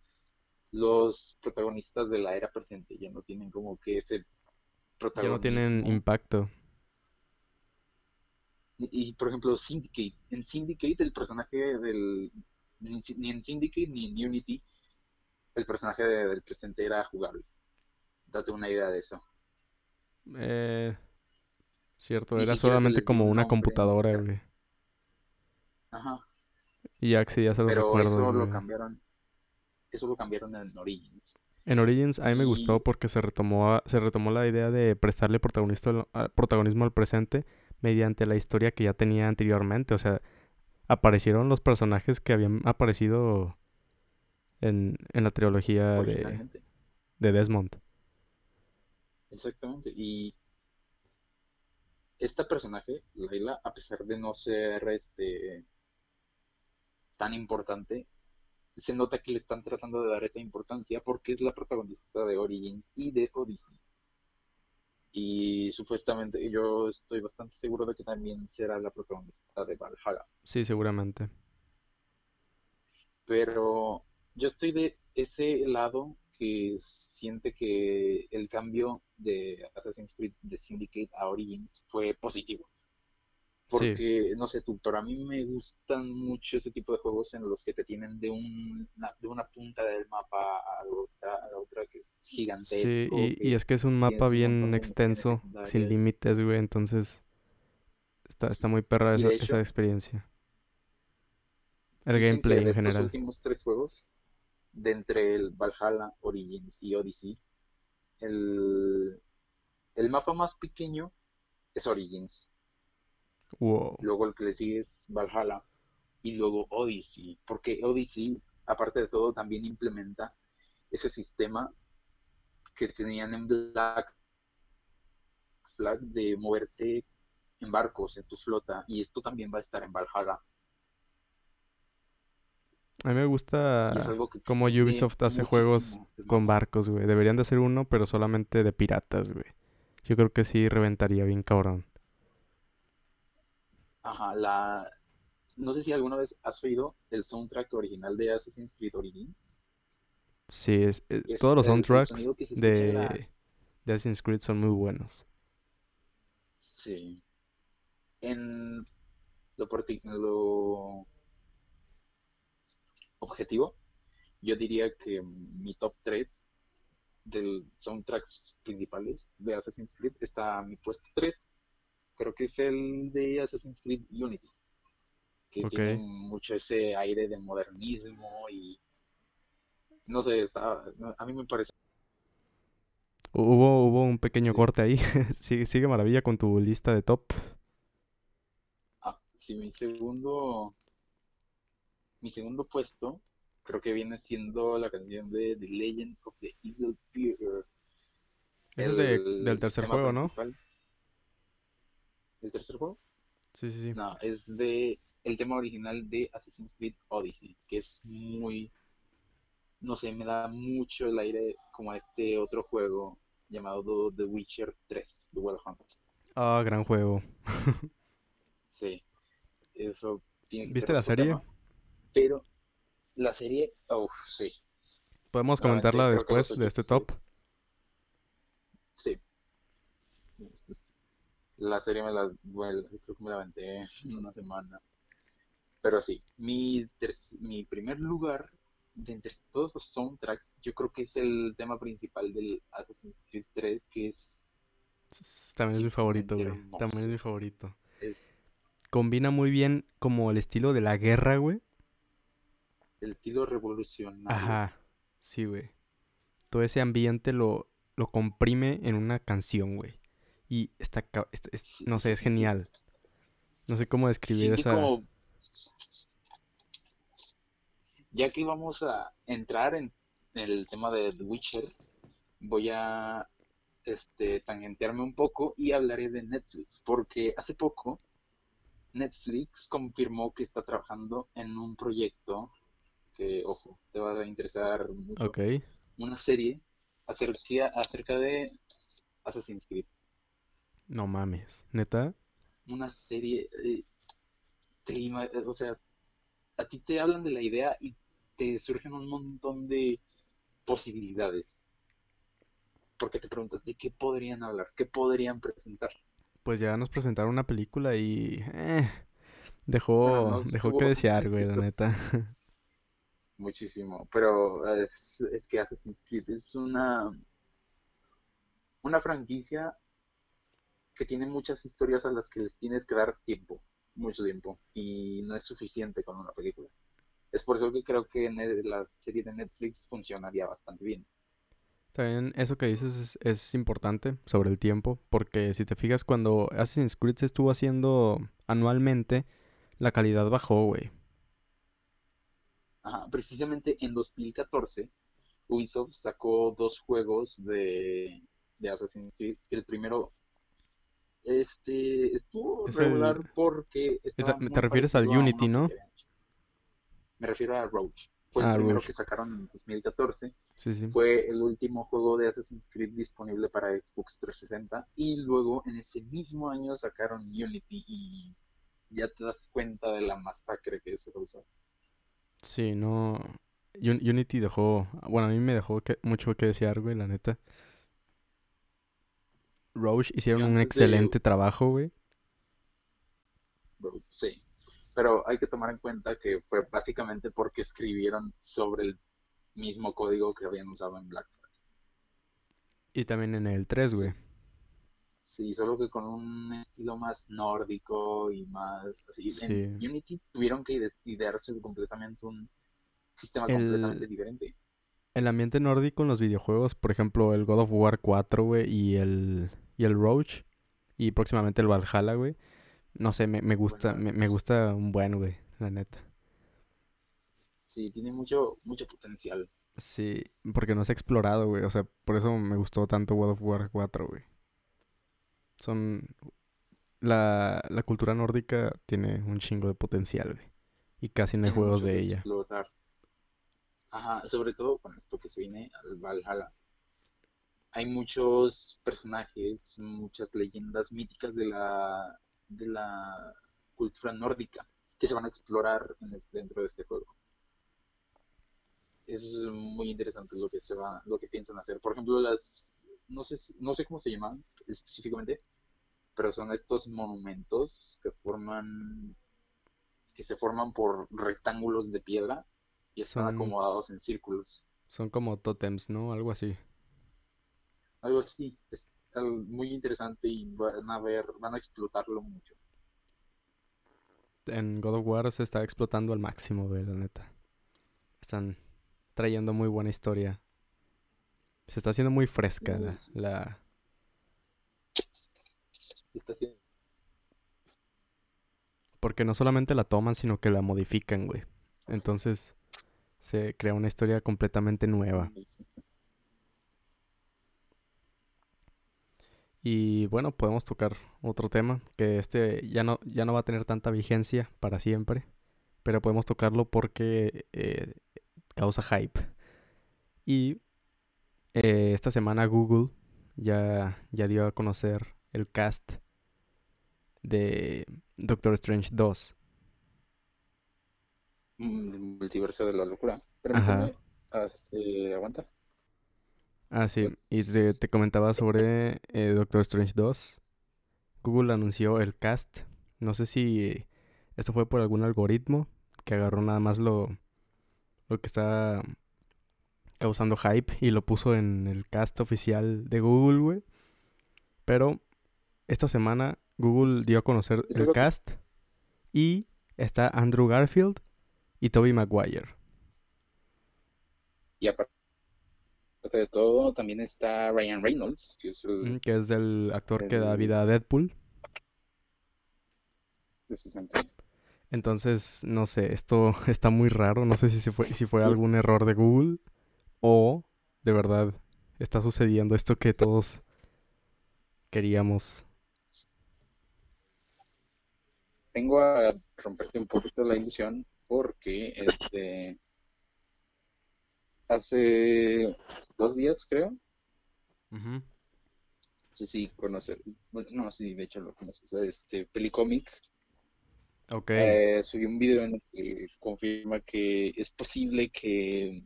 Speaker 2: los protagonistas de la era presente ya no tienen como que ese
Speaker 1: protagonismo. Ya no tienen impacto.
Speaker 2: Y, por ejemplo, Syndicate. En Syndicate, el personaje del. Ni en Syndicate ni en Unity, el personaje del presente era jugable. Date una idea de eso.
Speaker 1: Eh, cierto, era solamente como una computadora, güey.
Speaker 2: Ajá.
Speaker 1: Y ya se lo
Speaker 2: Pero eso lo cambiaron. Eso lo cambiaron en Origins.
Speaker 1: En Origins a mí me gustó porque se retomó, se retomó la idea de prestarle protagonismo al presente mediante la historia que ya tenía anteriormente. O sea, aparecieron los personajes que habían aparecido en, en la trilogía de, de Desmond.
Speaker 2: Exactamente. Y esta personaje, Layla, a pesar de no ser este tan importante, se nota que le están tratando de dar esa importancia porque es la protagonista de Origins y de Odyssey. Y supuestamente yo estoy bastante seguro de que también será la protagonista de Valhalla.
Speaker 1: Sí, seguramente.
Speaker 2: Pero yo estoy de ese lado que siente que el cambio de Assassin's Creed de Syndicate a Origins fue positivo. Porque, no sé, tú, pero a mí me gustan mucho ese tipo de juegos en los que te tienen de, un, de una punta del mapa a la otra, que es gigantesco.
Speaker 1: Sí, y, es que es un mapa bien extenso, sin límites, güey, entonces está, está muy perra esa, esa, experiencia. El gameplay en general. Los
Speaker 2: últimos tres juegos, de entre el Valhalla, Origins y Odyssey, el, el mapa más pequeño es Origins Luego el que le sigue es Valhalla. Y luego Odyssey. Porque Odyssey, aparte de todo, también implementa ese sistema que tenían en Black Flag de moverte en barcos, en tu flota. Y esto también va a estar en Valhalla.
Speaker 1: A mí me gusta como Ubisoft hace juegos con barcos, güey. Deberían de hacer uno, pero solamente de piratas, güey. Yo creo que sí reventaría bien cabrón.
Speaker 2: Ajá, la... No sé si alguna vez has oído el soundtrack original de Assassin's Creed Origins.
Speaker 1: Sí, es, eh, todos los soundtracks de, de Assassin's Creed son muy buenos.
Speaker 2: Sí. En lo, lo objetivo, yo diría que mi top 3 del soundtracks principales de Assassin's Creed está mi puesto 3 creo que es el de Assassin's Creed Unity, que tiene mucho ese aire de modernismo y no sé, está, a mí me parece.
Speaker 1: Hubo, hubo un pequeño corte ahí. sigue, sigue maravilla con tu lista de top.
Speaker 2: Ah, sí, mi segundo, mi segundo puesto creo que viene siendo la canción de The Legend of the Evil Peter.
Speaker 1: Ese es del tercer juego, ¿no?
Speaker 2: ¿El tercer juego?
Speaker 1: Sí, sí, sí.
Speaker 2: No, es de el tema original de Assassin's Creed Odyssey, que es muy, no sé, me da mucho el aire como a este otro juego llamado The Witcher 3, The Wild Hunt.
Speaker 1: Ah, gran juego.
Speaker 2: sí, eso
Speaker 1: tiene que ¿Viste la serie?
Speaker 2: pero la serie, uff, sí.
Speaker 1: ¿Podemos comentarla después de este top?
Speaker 2: Sí. La serie me la, bueno, creo que me la aventé en una semana. Pero sí, mi, mi primer lugar de entre todos los soundtracks, yo creo que es el tema principal del Assassin's Creed 3, que es...
Speaker 1: También es mi favorito, güey. También es mi favorito. Combina muy bien como el estilo de la guerra, güey.
Speaker 2: El estilo revolucionario.
Speaker 1: Ajá, sí, güey. Todo ese ambiente lo, lo comprime en una canción, güey. Y está, no sé, es genial. No sé cómo describir esa...
Speaker 2: Ya que vamos a entrar en el tema de The Witcher, voy a este, tangentearme un poco y hablaré de Netflix, porque hace poco Netflix confirmó que está trabajando en un proyecto que, ojo, te va a interesar mucho. Una serie acerca, acerca de Assassin's Creed.
Speaker 1: No mames, neta.
Speaker 2: Una serie, eh, eh, o sea, a ti te hablan de la idea y te surgen un montón de posibilidades. Porque te preguntas, ¿de qué podrían hablar? ¿Qué podrían presentar?
Speaker 1: Pues ya nos presentaron una película y eh, dejó, dejó que desear, güey, la neta.
Speaker 2: Muchísimo, pero es, es que Assassin's Creed es una, una franquicia que tiene muchas historias a las que les tienes que dar tiempo, mucho tiempo, y no es suficiente con una película. Es por eso que creo que la serie de Netflix funcionaría bastante bien.
Speaker 1: También eso que dices es, es, importante sobre el tiempo, porque si te fijas, cuando Assassin's Creed se estuvo haciendo anualmente, la calidad bajó, güey.
Speaker 2: Ajá, precisamente en 2014, Ubisoft sacó dos juegos de, de Assassin's Creed. El primero este estuvo
Speaker 1: Es el-
Speaker 2: regular porque
Speaker 1: Esa- ¿te refieres al Unity, no?
Speaker 2: Me refiero a Roach. Fue el
Speaker 1: Ah,
Speaker 2: primero
Speaker 1: Roach.
Speaker 2: que sacaron en 2014.
Speaker 1: Sí, sí.
Speaker 2: Fue el último juego de Assassin's Creed disponible para Xbox 360. Y luego en ese mismo año sacaron Unity y ya te das cuenta de la masacre que es usar.
Speaker 1: Sí, no. Un- Unity dejó. Bueno, a mí me dejó que- mucho que desear, güey, la neta. Roche hicieron un
Speaker 2: de-
Speaker 1: excelente trabajo, güey.
Speaker 2: Sí. Pero hay que tomar en cuenta que fue básicamente porque escribieron sobre el mismo código que habían usado en Black Flag.
Speaker 1: Y también en el 3, güey.
Speaker 2: Sí, solo que con un estilo más nórdico y más así. En
Speaker 1: Sí.
Speaker 2: Unity tuvieron que ide- idearse completamente un sistema
Speaker 1: El-
Speaker 2: completamente diferente.
Speaker 1: El ambiente nórdico en los videojuegos, por ejemplo, el God of War 4, güey, y el, y el Roach, y próximamente el Valhalla, güey. No sé, me, me gusta,
Speaker 2: Bueno,
Speaker 1: me, me gusta un buen, güey, la neta.
Speaker 2: Sí, tiene mucho, mucho potencial.
Speaker 1: Sí, porque no se ha explorado, güey. O sea, por eso me gustó tanto God of War 4, güey. Son... La, la cultura nórdica tiene un chingo de potencial, güey. Y casi no hay juegos de
Speaker 2: que
Speaker 1: ella.
Speaker 2: explotar. Ajá, sobre todo con esto que se viene al Valhalla. Hay muchos personajes, muchas leyendas míticas de la, de la cultura nórdica que se van a explorar dentro de este juego. Es muy interesante lo que se va, lo que piensan hacer. Por ejemplo, las, no sé, no sé cómo se llaman específicamente, pero son estos monumentos que forman, que se forman por rectángulos de piedra y están
Speaker 1: Son-
Speaker 2: acomodados en círculos.
Speaker 1: Son como tótems, ¿no? Algo así.
Speaker 2: Algo así. Es algo muy interesante y van a ver, van a explotarlo mucho.
Speaker 1: En God of War se está explotando al máximo, güey, la neta. Están trayendo muy buena historia. Se está haciendo muy fresca la,
Speaker 2: sí.
Speaker 1: la...
Speaker 2: Está haciendo-
Speaker 1: Porque no solamente la toman, sino que la modifican, güey. Entonces se crea una historia completamente nueva. Y bueno, podemos tocar otro tema, que este ya no, ya no va a tener tanta vigencia para siempre, pero podemos tocarlo porque eh, causa hype. Y eh, esta semana Google ya, ya dio a conocer el cast de Doctor Strange 2.
Speaker 2: Mm, multiverso de la locura. Permíteme, hace- aguanta.
Speaker 1: Ah, sí, y te, te comentaba sobre eh, Doctor Strange 2. Google anunció el cast. No sé si esto fue por algún algoritmo que agarró nada más lo, lo que está causando hype y lo puso en el cast oficial de Google, güey. Pero esta semana Google dio a conocer el cast y está Andrew Garfield y Tobey Maguire.
Speaker 2: Y aparte de todo, también está Ryan Reynolds, que es el
Speaker 1: Mm, que es el actor que da vida a Deadpool. Entonces, no sé, esto está muy raro. No sé si fue, si fue algún error de Google o de verdad está sucediendo esto que todos queríamos.
Speaker 2: Vengo a romperte un poquito la ilusión porque este hace dos días creo, no sé si conocer, no, sí, de hecho lo conoces, este Pelicomic
Speaker 1: Ok.
Speaker 2: eh, subió un video en el que confirma que es posible que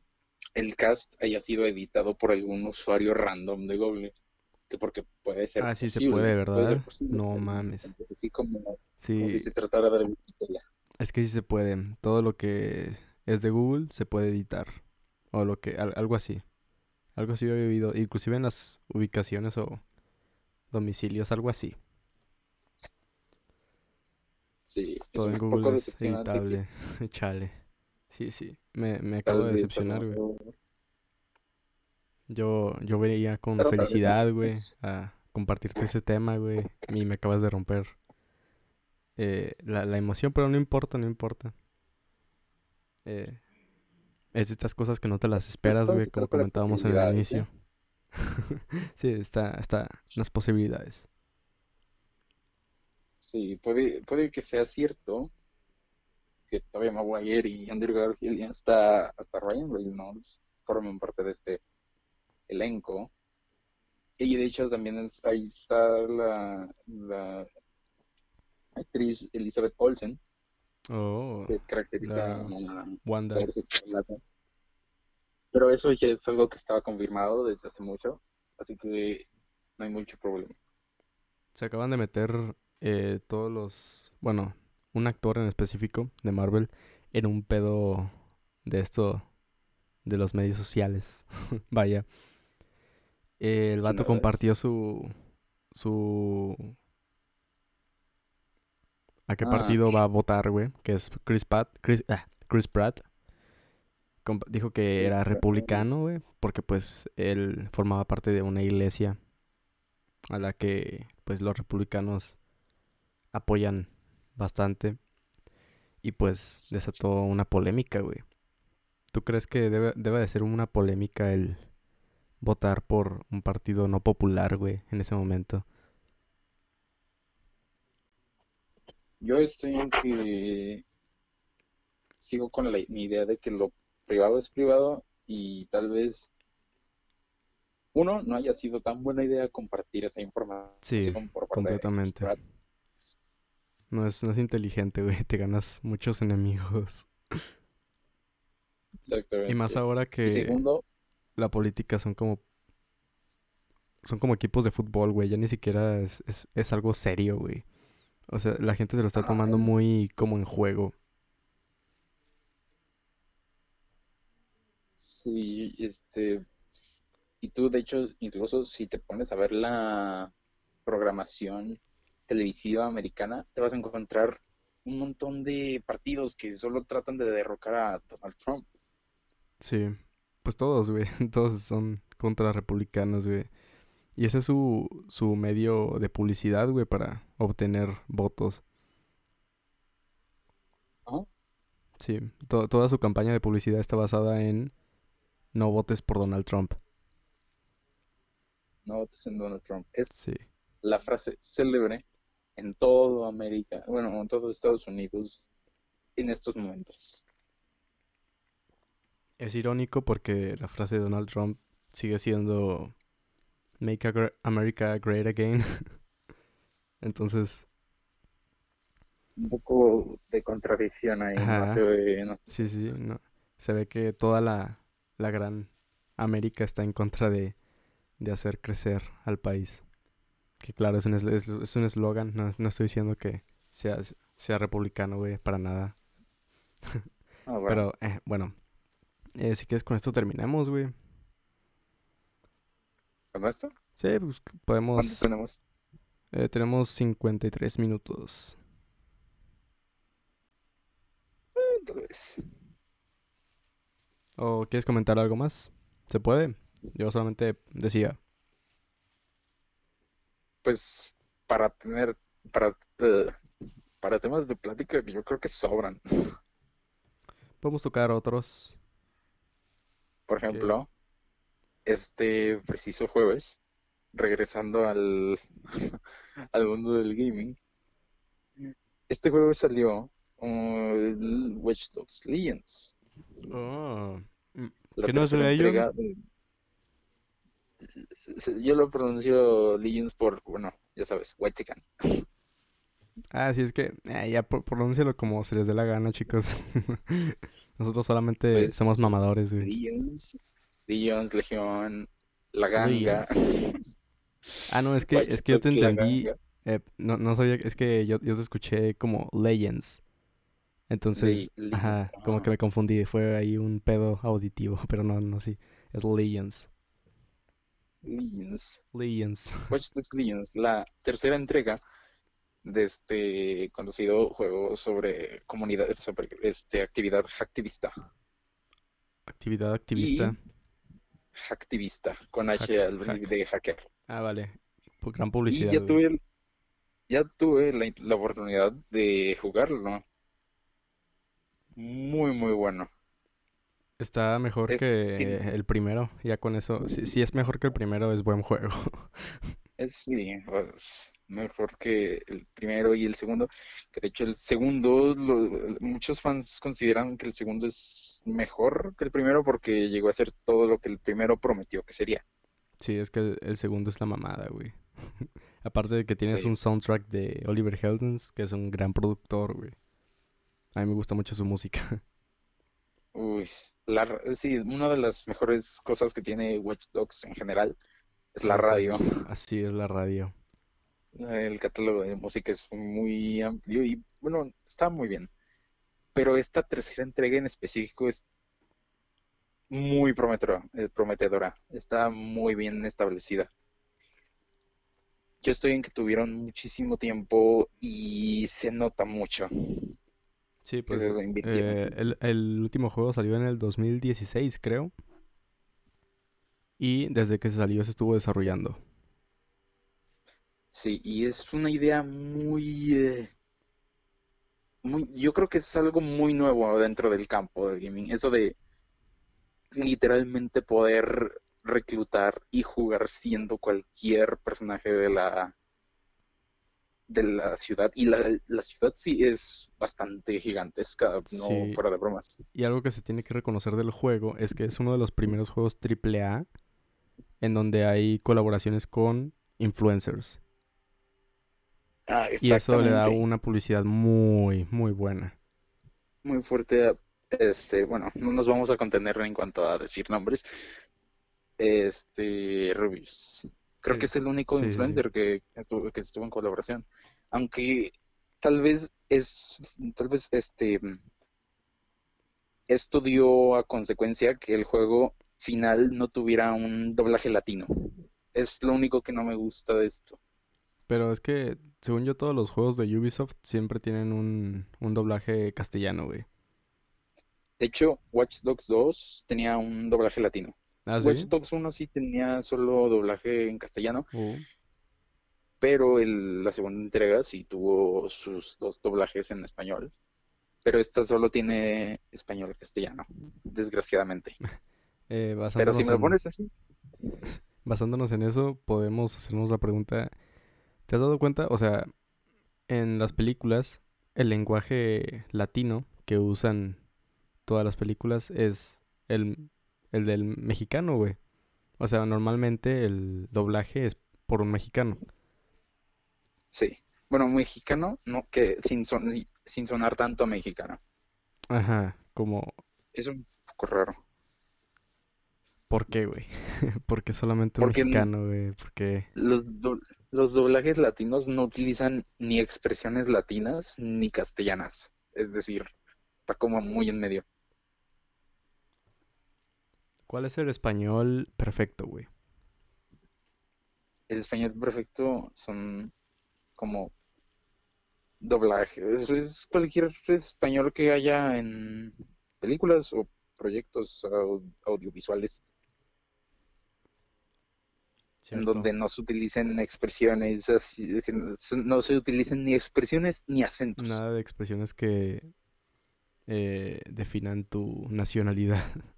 Speaker 2: el cast haya sido editado por algún usuario random de Google, que porque puede ser
Speaker 1: Ah, sí se puede,
Speaker 2: ser
Speaker 1: ¿verdad?
Speaker 2: posible,
Speaker 1: No mames.
Speaker 2: Así como, como
Speaker 1: Sí,
Speaker 2: si se tratara de Wikipedia.
Speaker 1: Es que sí se puede. Todo lo que es de Google se puede editar. O lo que, al- algo así. Algo así he oído. Inclusive en las ubicaciones o domicilios, algo así.
Speaker 2: Sí,
Speaker 1: Todo en Google es editable. Chale. Sí, sí. Me, me acabo de decepcionar, güey.
Speaker 2: no-
Speaker 1: Yo, yo veía con
Speaker 2: Pero
Speaker 1: felicidad, güey, a compartirte ese tema, güey. Y me acabas de romper eh, la, la emoción, pero no importa, no importa. Eh, es de estas cosas que no te las esperas, güey, como comentábamos en el inicio. Sí, está, está las posibilidades.
Speaker 2: Sí, puede, puede que sea cierto que todavía Maguire y Andrew Garfield y hasta, hasta Ryan Reynolds forman parte de este elenco. Y de hecho también es- ahí está la, la actriz Elizabeth Olsen,
Speaker 1: Oh,
Speaker 2: se caracteriza como
Speaker 1: Wanda.
Speaker 2: Mujer Escarlata. Pero eso ya es algo que estaba confirmado desde hace mucho, así que no hay mucho problema.
Speaker 1: Se acaban de meter eh, todos los, bueno, un actor en específico de Marvel en un pedo de esto, de los medios sociales. Vaya. El
Speaker 2: ¿Quién
Speaker 1: vato compartió su, su... ¿A qué
Speaker 2: Ah.
Speaker 1: partido va a votar, güey? Que es Chris Pratt. Chris, ah, Chris Pratt. Dijo que
Speaker 2: Chris
Speaker 1: era
Speaker 2: Pratt.
Speaker 1: republicano, güey, porque pues él formaba parte de una iglesia a la que pues los republicanos apoyan bastante y pues desató una polémica, güey. ¿Tú crees que debe, debe de ser una polémica el votar por un partido no popular, güey, en ese momento?
Speaker 2: Yo estoy en que sigo con la, mi idea de que lo privado es privado y tal vez uno no haya sido tan buena idea compartir esa información
Speaker 1: Sí,
Speaker 2: por parte de
Speaker 1: completamente.
Speaker 2: Pratt.
Speaker 1: No es, no es inteligente, güey, te ganas muchos enemigos.
Speaker 2: Exactamente.
Speaker 1: Y más ahora que
Speaker 2: segundo,
Speaker 1: la política son como son como equipos de fútbol, güey, ya ni siquiera es, es, es algo serio, güey. O sea, la gente se lo está tomando muy como en juego.
Speaker 2: sí, este, y tú de hecho, incluso si te pones a ver la programación televisiva americana, te vas a encontrar un montón de partidos que solo tratan de derrocar a Donald Trump.
Speaker 1: Sí, pues todos, güey, todos son contra republicanos, güey. Y ese es su, su medio de publicidad, güey, para obtener votos.
Speaker 2: Ajá.
Speaker 1: Sí, to- toda su campaña de publicidad está basada en no votes por Donald Trump.
Speaker 2: No votes en Donald Trump. Es
Speaker 1: Sí,
Speaker 2: la frase célebre en todo América, bueno, en todos Estados Unidos en estos momentos.
Speaker 1: es irónico porque la frase de Donald Trump sigue siendo Make America Great Again. Entonces,
Speaker 2: Un poco de contradicción ahí,
Speaker 1: Ajá.
Speaker 2: no.
Speaker 1: Sí, sí, no. Se ve que toda la, la gran América está en contra de, de hacer crecer al país. Que claro, es un esl- es, es un eslogan, no, no estoy diciendo que sea, sea republicano, güey, para nada.
Speaker 2: Ah, bueno,
Speaker 1: Pero, eh, bueno, eh, si quieres con esto terminamos, güey.
Speaker 2: ¿Con esto?
Speaker 1: Sí, pues
Speaker 2: ¿Cuánto
Speaker 1: podemos...
Speaker 2: tenemos?
Speaker 1: eh, tenemos 53 minutos.
Speaker 2: Eh, Tal vez.
Speaker 1: ¿O quieres comentar algo más? ¿Se puede? Yo solamente decía.
Speaker 2: Pues para tener, para, eh, para temas de plática yo creo que sobran.
Speaker 1: Podemos tocar otros.
Speaker 2: Por ejemplo, este preciso jueves, regresando al, al mundo del gaming, este jueves salió uh, Watch Dogs Legions,
Speaker 1: Oh.
Speaker 2: la
Speaker 1: ¿Que no Legion?
Speaker 2: entrega de- Se- Yo lo pronuncio Legions por, bueno, ya sabes, Whitezican.
Speaker 1: Ah, sí, es que eh, ya pro- pronúncialo como se les dé la gana, chicos. Nosotros solamente
Speaker 2: Pues,
Speaker 1: somos mamadores, güey.
Speaker 2: Legions, Legions, Legión, La Ganga.
Speaker 1: Ah, no, es que, es que yo te entendí. Eh, no, no sabía, es que yo, yo te escuché como Legends. Entonces,
Speaker 2: Le-
Speaker 1: ajá,
Speaker 2: Legends,
Speaker 1: como que me confundí. Fue ahí un pedo auditivo, pero no, no, sí. Es Legends.
Speaker 2: Legions.
Speaker 1: Legends.
Speaker 2: Watch Dogs Legions, la tercera entrega de este conocido juego sobre comunidad, sobre este actividad hacktivista.
Speaker 1: Actividad activista.
Speaker 2: Hacktivista, con H
Speaker 1: Hack-
Speaker 2: al
Speaker 1: hack.
Speaker 2: de hacker.
Speaker 1: Ah, vale. Pu- Gran
Speaker 2: Y
Speaker 1: publicidad,
Speaker 2: ya
Speaker 1: güey.
Speaker 2: tuve, el- ya tuve la, la oportunidad de jugarlo. Muy, muy bueno.
Speaker 1: Está mejor
Speaker 2: Es-
Speaker 1: que
Speaker 2: tiene-
Speaker 1: el primero. Ya con eso. Si, si es mejor que el primero, es buen juego.
Speaker 2: Es, sí, pues, mejor que el primero y el segundo. De hecho el segundo, lo- muchos fans consideran que el segundo es mejor que el primero porque llegó a ser todo lo que el primero prometió que sería.
Speaker 1: Sí, es que el, el segundo es la mamada, güey. Aparte de que tienes
Speaker 2: Sí.
Speaker 1: un soundtrack de Oliver Heldens, que es un gran productor, güey. A mí me gusta mucho su música.
Speaker 2: Uy, la, sí, una de las mejores cosas que tiene Watch Dogs en general es la radio.
Speaker 1: Así es la radio.
Speaker 2: El catálogo de música es muy amplio y bueno, está muy bien. Pero esta tercera entrega en específico es muy prometedora, eh, prometedora. Está muy bien establecida. Yo estoy en que tuvieron muchísimo tiempo y se nota mucho
Speaker 1: Sí,
Speaker 2: que
Speaker 1: pues
Speaker 2: se
Speaker 1: eh, el, el último juego salió en el 2016, creo. Y desde que se salió se estuvo desarrollando.
Speaker 2: Sí, y es una idea muy, eh, muy, yo creo que es algo muy nuevo dentro del campo de gaming. Eso de literalmente poder reclutar y jugar siendo cualquier personaje de la de la ciudad. Y la, la ciudad sí es bastante gigantesca, no
Speaker 1: Sí.
Speaker 2: fuera de bromas.
Speaker 1: Y algo que se tiene que reconocer del juego es que es uno de los primeros juegos AAA en donde hay colaboraciones con influencers.
Speaker 2: Ah,
Speaker 1: Y eso le da una publicidad muy, muy buena.
Speaker 2: muy fuerte. Este, bueno, no nos vamos a contener en cuanto a decir nombres. Este, Rubius. Creo
Speaker 1: Sí.
Speaker 2: que es el único
Speaker 1: Sí, sí, sí.
Speaker 2: influencer que estuvo, que estuvo en colaboración. Aunque tal vez es, tal vez este, esto dio a consecuencia que el juego final no tuviera un doblaje latino. Es lo único que no me gusta de esto.
Speaker 1: Pero es que, según yo, todos los juegos de Ubisoft siempre tienen un, un doblaje castellano, güey.
Speaker 2: De hecho, Watch Dogs 2 tenía un doblaje latino.
Speaker 1: ¿Ah,
Speaker 2: Watch? Dogs 1 sí tenía solo doblaje en castellano,
Speaker 1: Uh,
Speaker 2: pero el- la segunda entrega sí tuvo sus dos doblajes en español. Pero esta solo tiene español castellano, desgraciadamente.
Speaker 1: eh,
Speaker 2: Pero si me lo pones así,
Speaker 1: basándonos en eso, podemos hacernos la pregunta, ¿te has dado cuenta? O sea, en las películas, el lenguaje latino que usan todas las películas es el, el del mexicano, güey. O sea, normalmente el doblaje es por un mexicano.
Speaker 2: sí. Bueno, mexicano, no, que sin, son- sin sonar tanto a mexicano.
Speaker 1: Ajá, como,
Speaker 2: Es un poco raro.
Speaker 1: ¿por qué, güey? Porque solamente un
Speaker 2: Porque
Speaker 1: mexicano, güey, porque...
Speaker 2: Los, do- los doblajes latinos no utilizan ni expresiones latinas ni castellanas. Es decir, está como muy en medio.
Speaker 1: ¿Cuál es el español perfecto, güey?
Speaker 2: El español perfecto son como doblajes. Es cualquier español que haya en películas o proyectos au- audiovisuales
Speaker 1: Cierto.
Speaker 2: donde no se utilicen expresiones así, no se utilicen ni expresiones ni acentos.
Speaker 1: Nada de expresiones que eh, definan tu nacionalidad.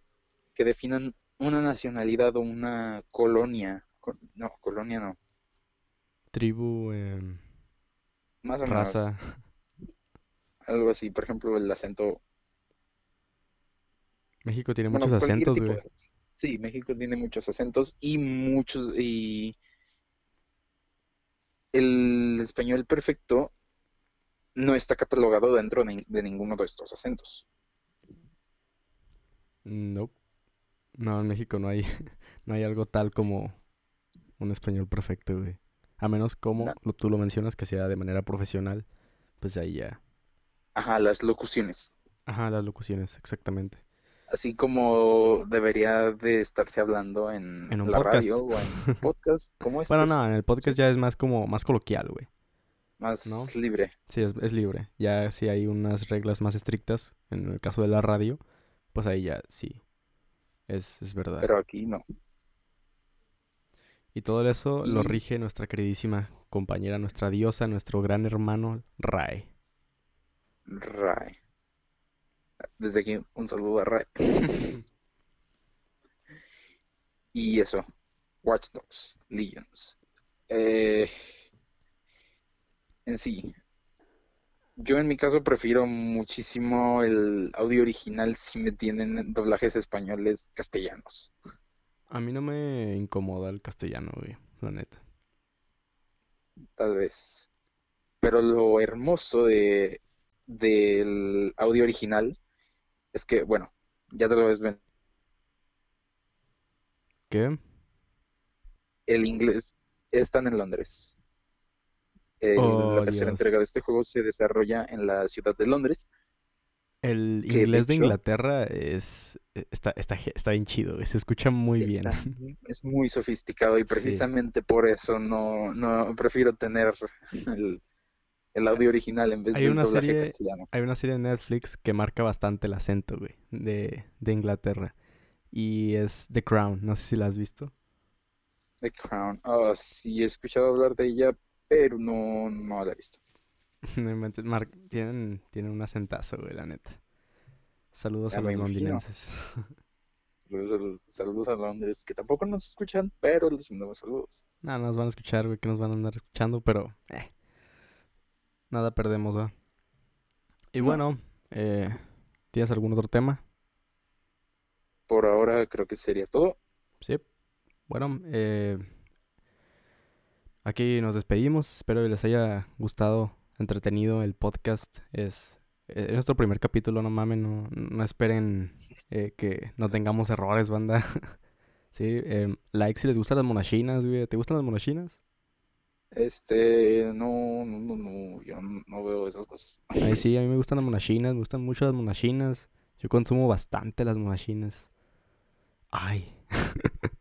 Speaker 2: que definan una nacionalidad o una colonia. Co- No, colonia no.
Speaker 1: Tribu, em,
Speaker 2: Más o menos.
Speaker 1: raza.
Speaker 2: Algo así. Por ejemplo, el acento.
Speaker 1: México tiene
Speaker 2: Bueno,
Speaker 1: muchos acentos, güey.
Speaker 2: de. Sí, México tiene muchos acentos y muchos. Y el español perfecto no está catalogado dentro de, de ninguno de estos acentos.
Speaker 1: No. No, en México no hay, no hay algo tal como un español perfecto, güey. A menos como
Speaker 2: No.
Speaker 1: lo- tú lo mencionas que sea de manera profesional, pues ahí ya.
Speaker 2: Ajá, las locuciones.
Speaker 1: Ajá, las locuciones, exactamente.
Speaker 2: Así como debería de estarse hablando en
Speaker 1: En un
Speaker 2: la
Speaker 1: podcast.
Speaker 2: radio o en podcast como
Speaker 1: Bueno,
Speaker 2: estos.
Speaker 1: no, en el podcast ya es más como, más coloquial, güey.
Speaker 2: Más
Speaker 1: ¿no?
Speaker 2: libre.
Speaker 1: Sí, es, es libre. Ya si hay unas reglas más estrictas, en el caso de la radio, pues ahí ya sí. Es, es verdad.
Speaker 2: Pero aquí no.
Speaker 1: Y todo eso lo rige nuestra queridísima compañera, nuestra diosa, nuestro gran hermano, Rai.
Speaker 2: Rai. Desde aquí un saludo a Rai. Y eso, Watch Dogs, Legions. Eh, en sí. Yo en mi caso prefiero muchísimo el audio original si me tienen doblajes españoles castellanos.
Speaker 1: A mí no me incomoda el castellano, güey, la neta.
Speaker 2: Tal vez. Pero lo hermoso de del audio original es que, bueno, ya te lo ves ven.
Speaker 1: ¿Qué?
Speaker 2: El inglés están en Londres.
Speaker 1: Oh,
Speaker 2: la tercera
Speaker 1: Dios.
Speaker 2: entrega de este juego se desarrolla en la ciudad de Londres.
Speaker 1: El
Speaker 2: de
Speaker 1: inglés de Inglaterra es eh, está, está, está bien chido, Se escucha muy bien.
Speaker 2: Es muy sofisticado y precisamente por eso no, no prefiero tener el, el audio original en vez
Speaker 1: Hay
Speaker 2: del
Speaker 1: una
Speaker 2: doblaje
Speaker 1: serie-
Speaker 2: castellano.
Speaker 1: Hay una serie de Netflix que marca bastante el acento, güey, de, de Inglaterra. Y es The Crown, no sé si la has visto.
Speaker 2: The Crown. Ah, sí, he escuchado hablar de ella, pero no, no la he visto.
Speaker 1: No mar- tienen, tienen un acentazo, güey, la neta. Saludos
Speaker 2: Ya
Speaker 1: a los londinenses.
Speaker 2: Saludos a, los- saludos a Londres, que tampoco nos escuchan, pero les mandamos saludos.
Speaker 1: Nada, nos van a escuchar, güey, que nos van a andar escuchando, pero eh, nada perdemos, va. Y
Speaker 2: No.
Speaker 1: bueno, eh, ¿tienes algún otro tema?
Speaker 2: Por ahora creo que sería todo.
Speaker 1: Sí. Bueno, eh, aquí nos despedimos. Espero que les haya gustado, entretenido el podcast. Es, es nuestro primer capítulo, no mamen, no, no esperen eh, que no tengamos errores, banda. Sí, eh, like si les gustan las monachinas, güey. ¿Te gustan las monachinas?
Speaker 2: Este, no, no, no, no, yo no, veo esas cosas.
Speaker 1: A mí sí, a mí me gustan las monachinas, me gustan mucho las monachinas. Yo consumo bastante las monachinas. Ay.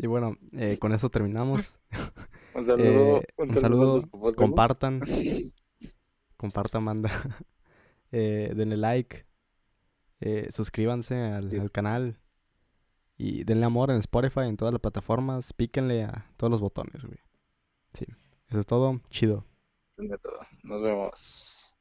Speaker 1: Y bueno, eh, con eso terminamos.
Speaker 2: Un saludo,
Speaker 1: Eh,
Speaker 2: un saludo
Speaker 1: compartan. Compartan, manda. Eh, denle like. eh, suscríbanse al, canal. Y denle amor en Spotify, en todas las plataformas. Píquenle a todos los botones, güey. Sí, eso es todo. Chido.
Speaker 2: Nos vemos.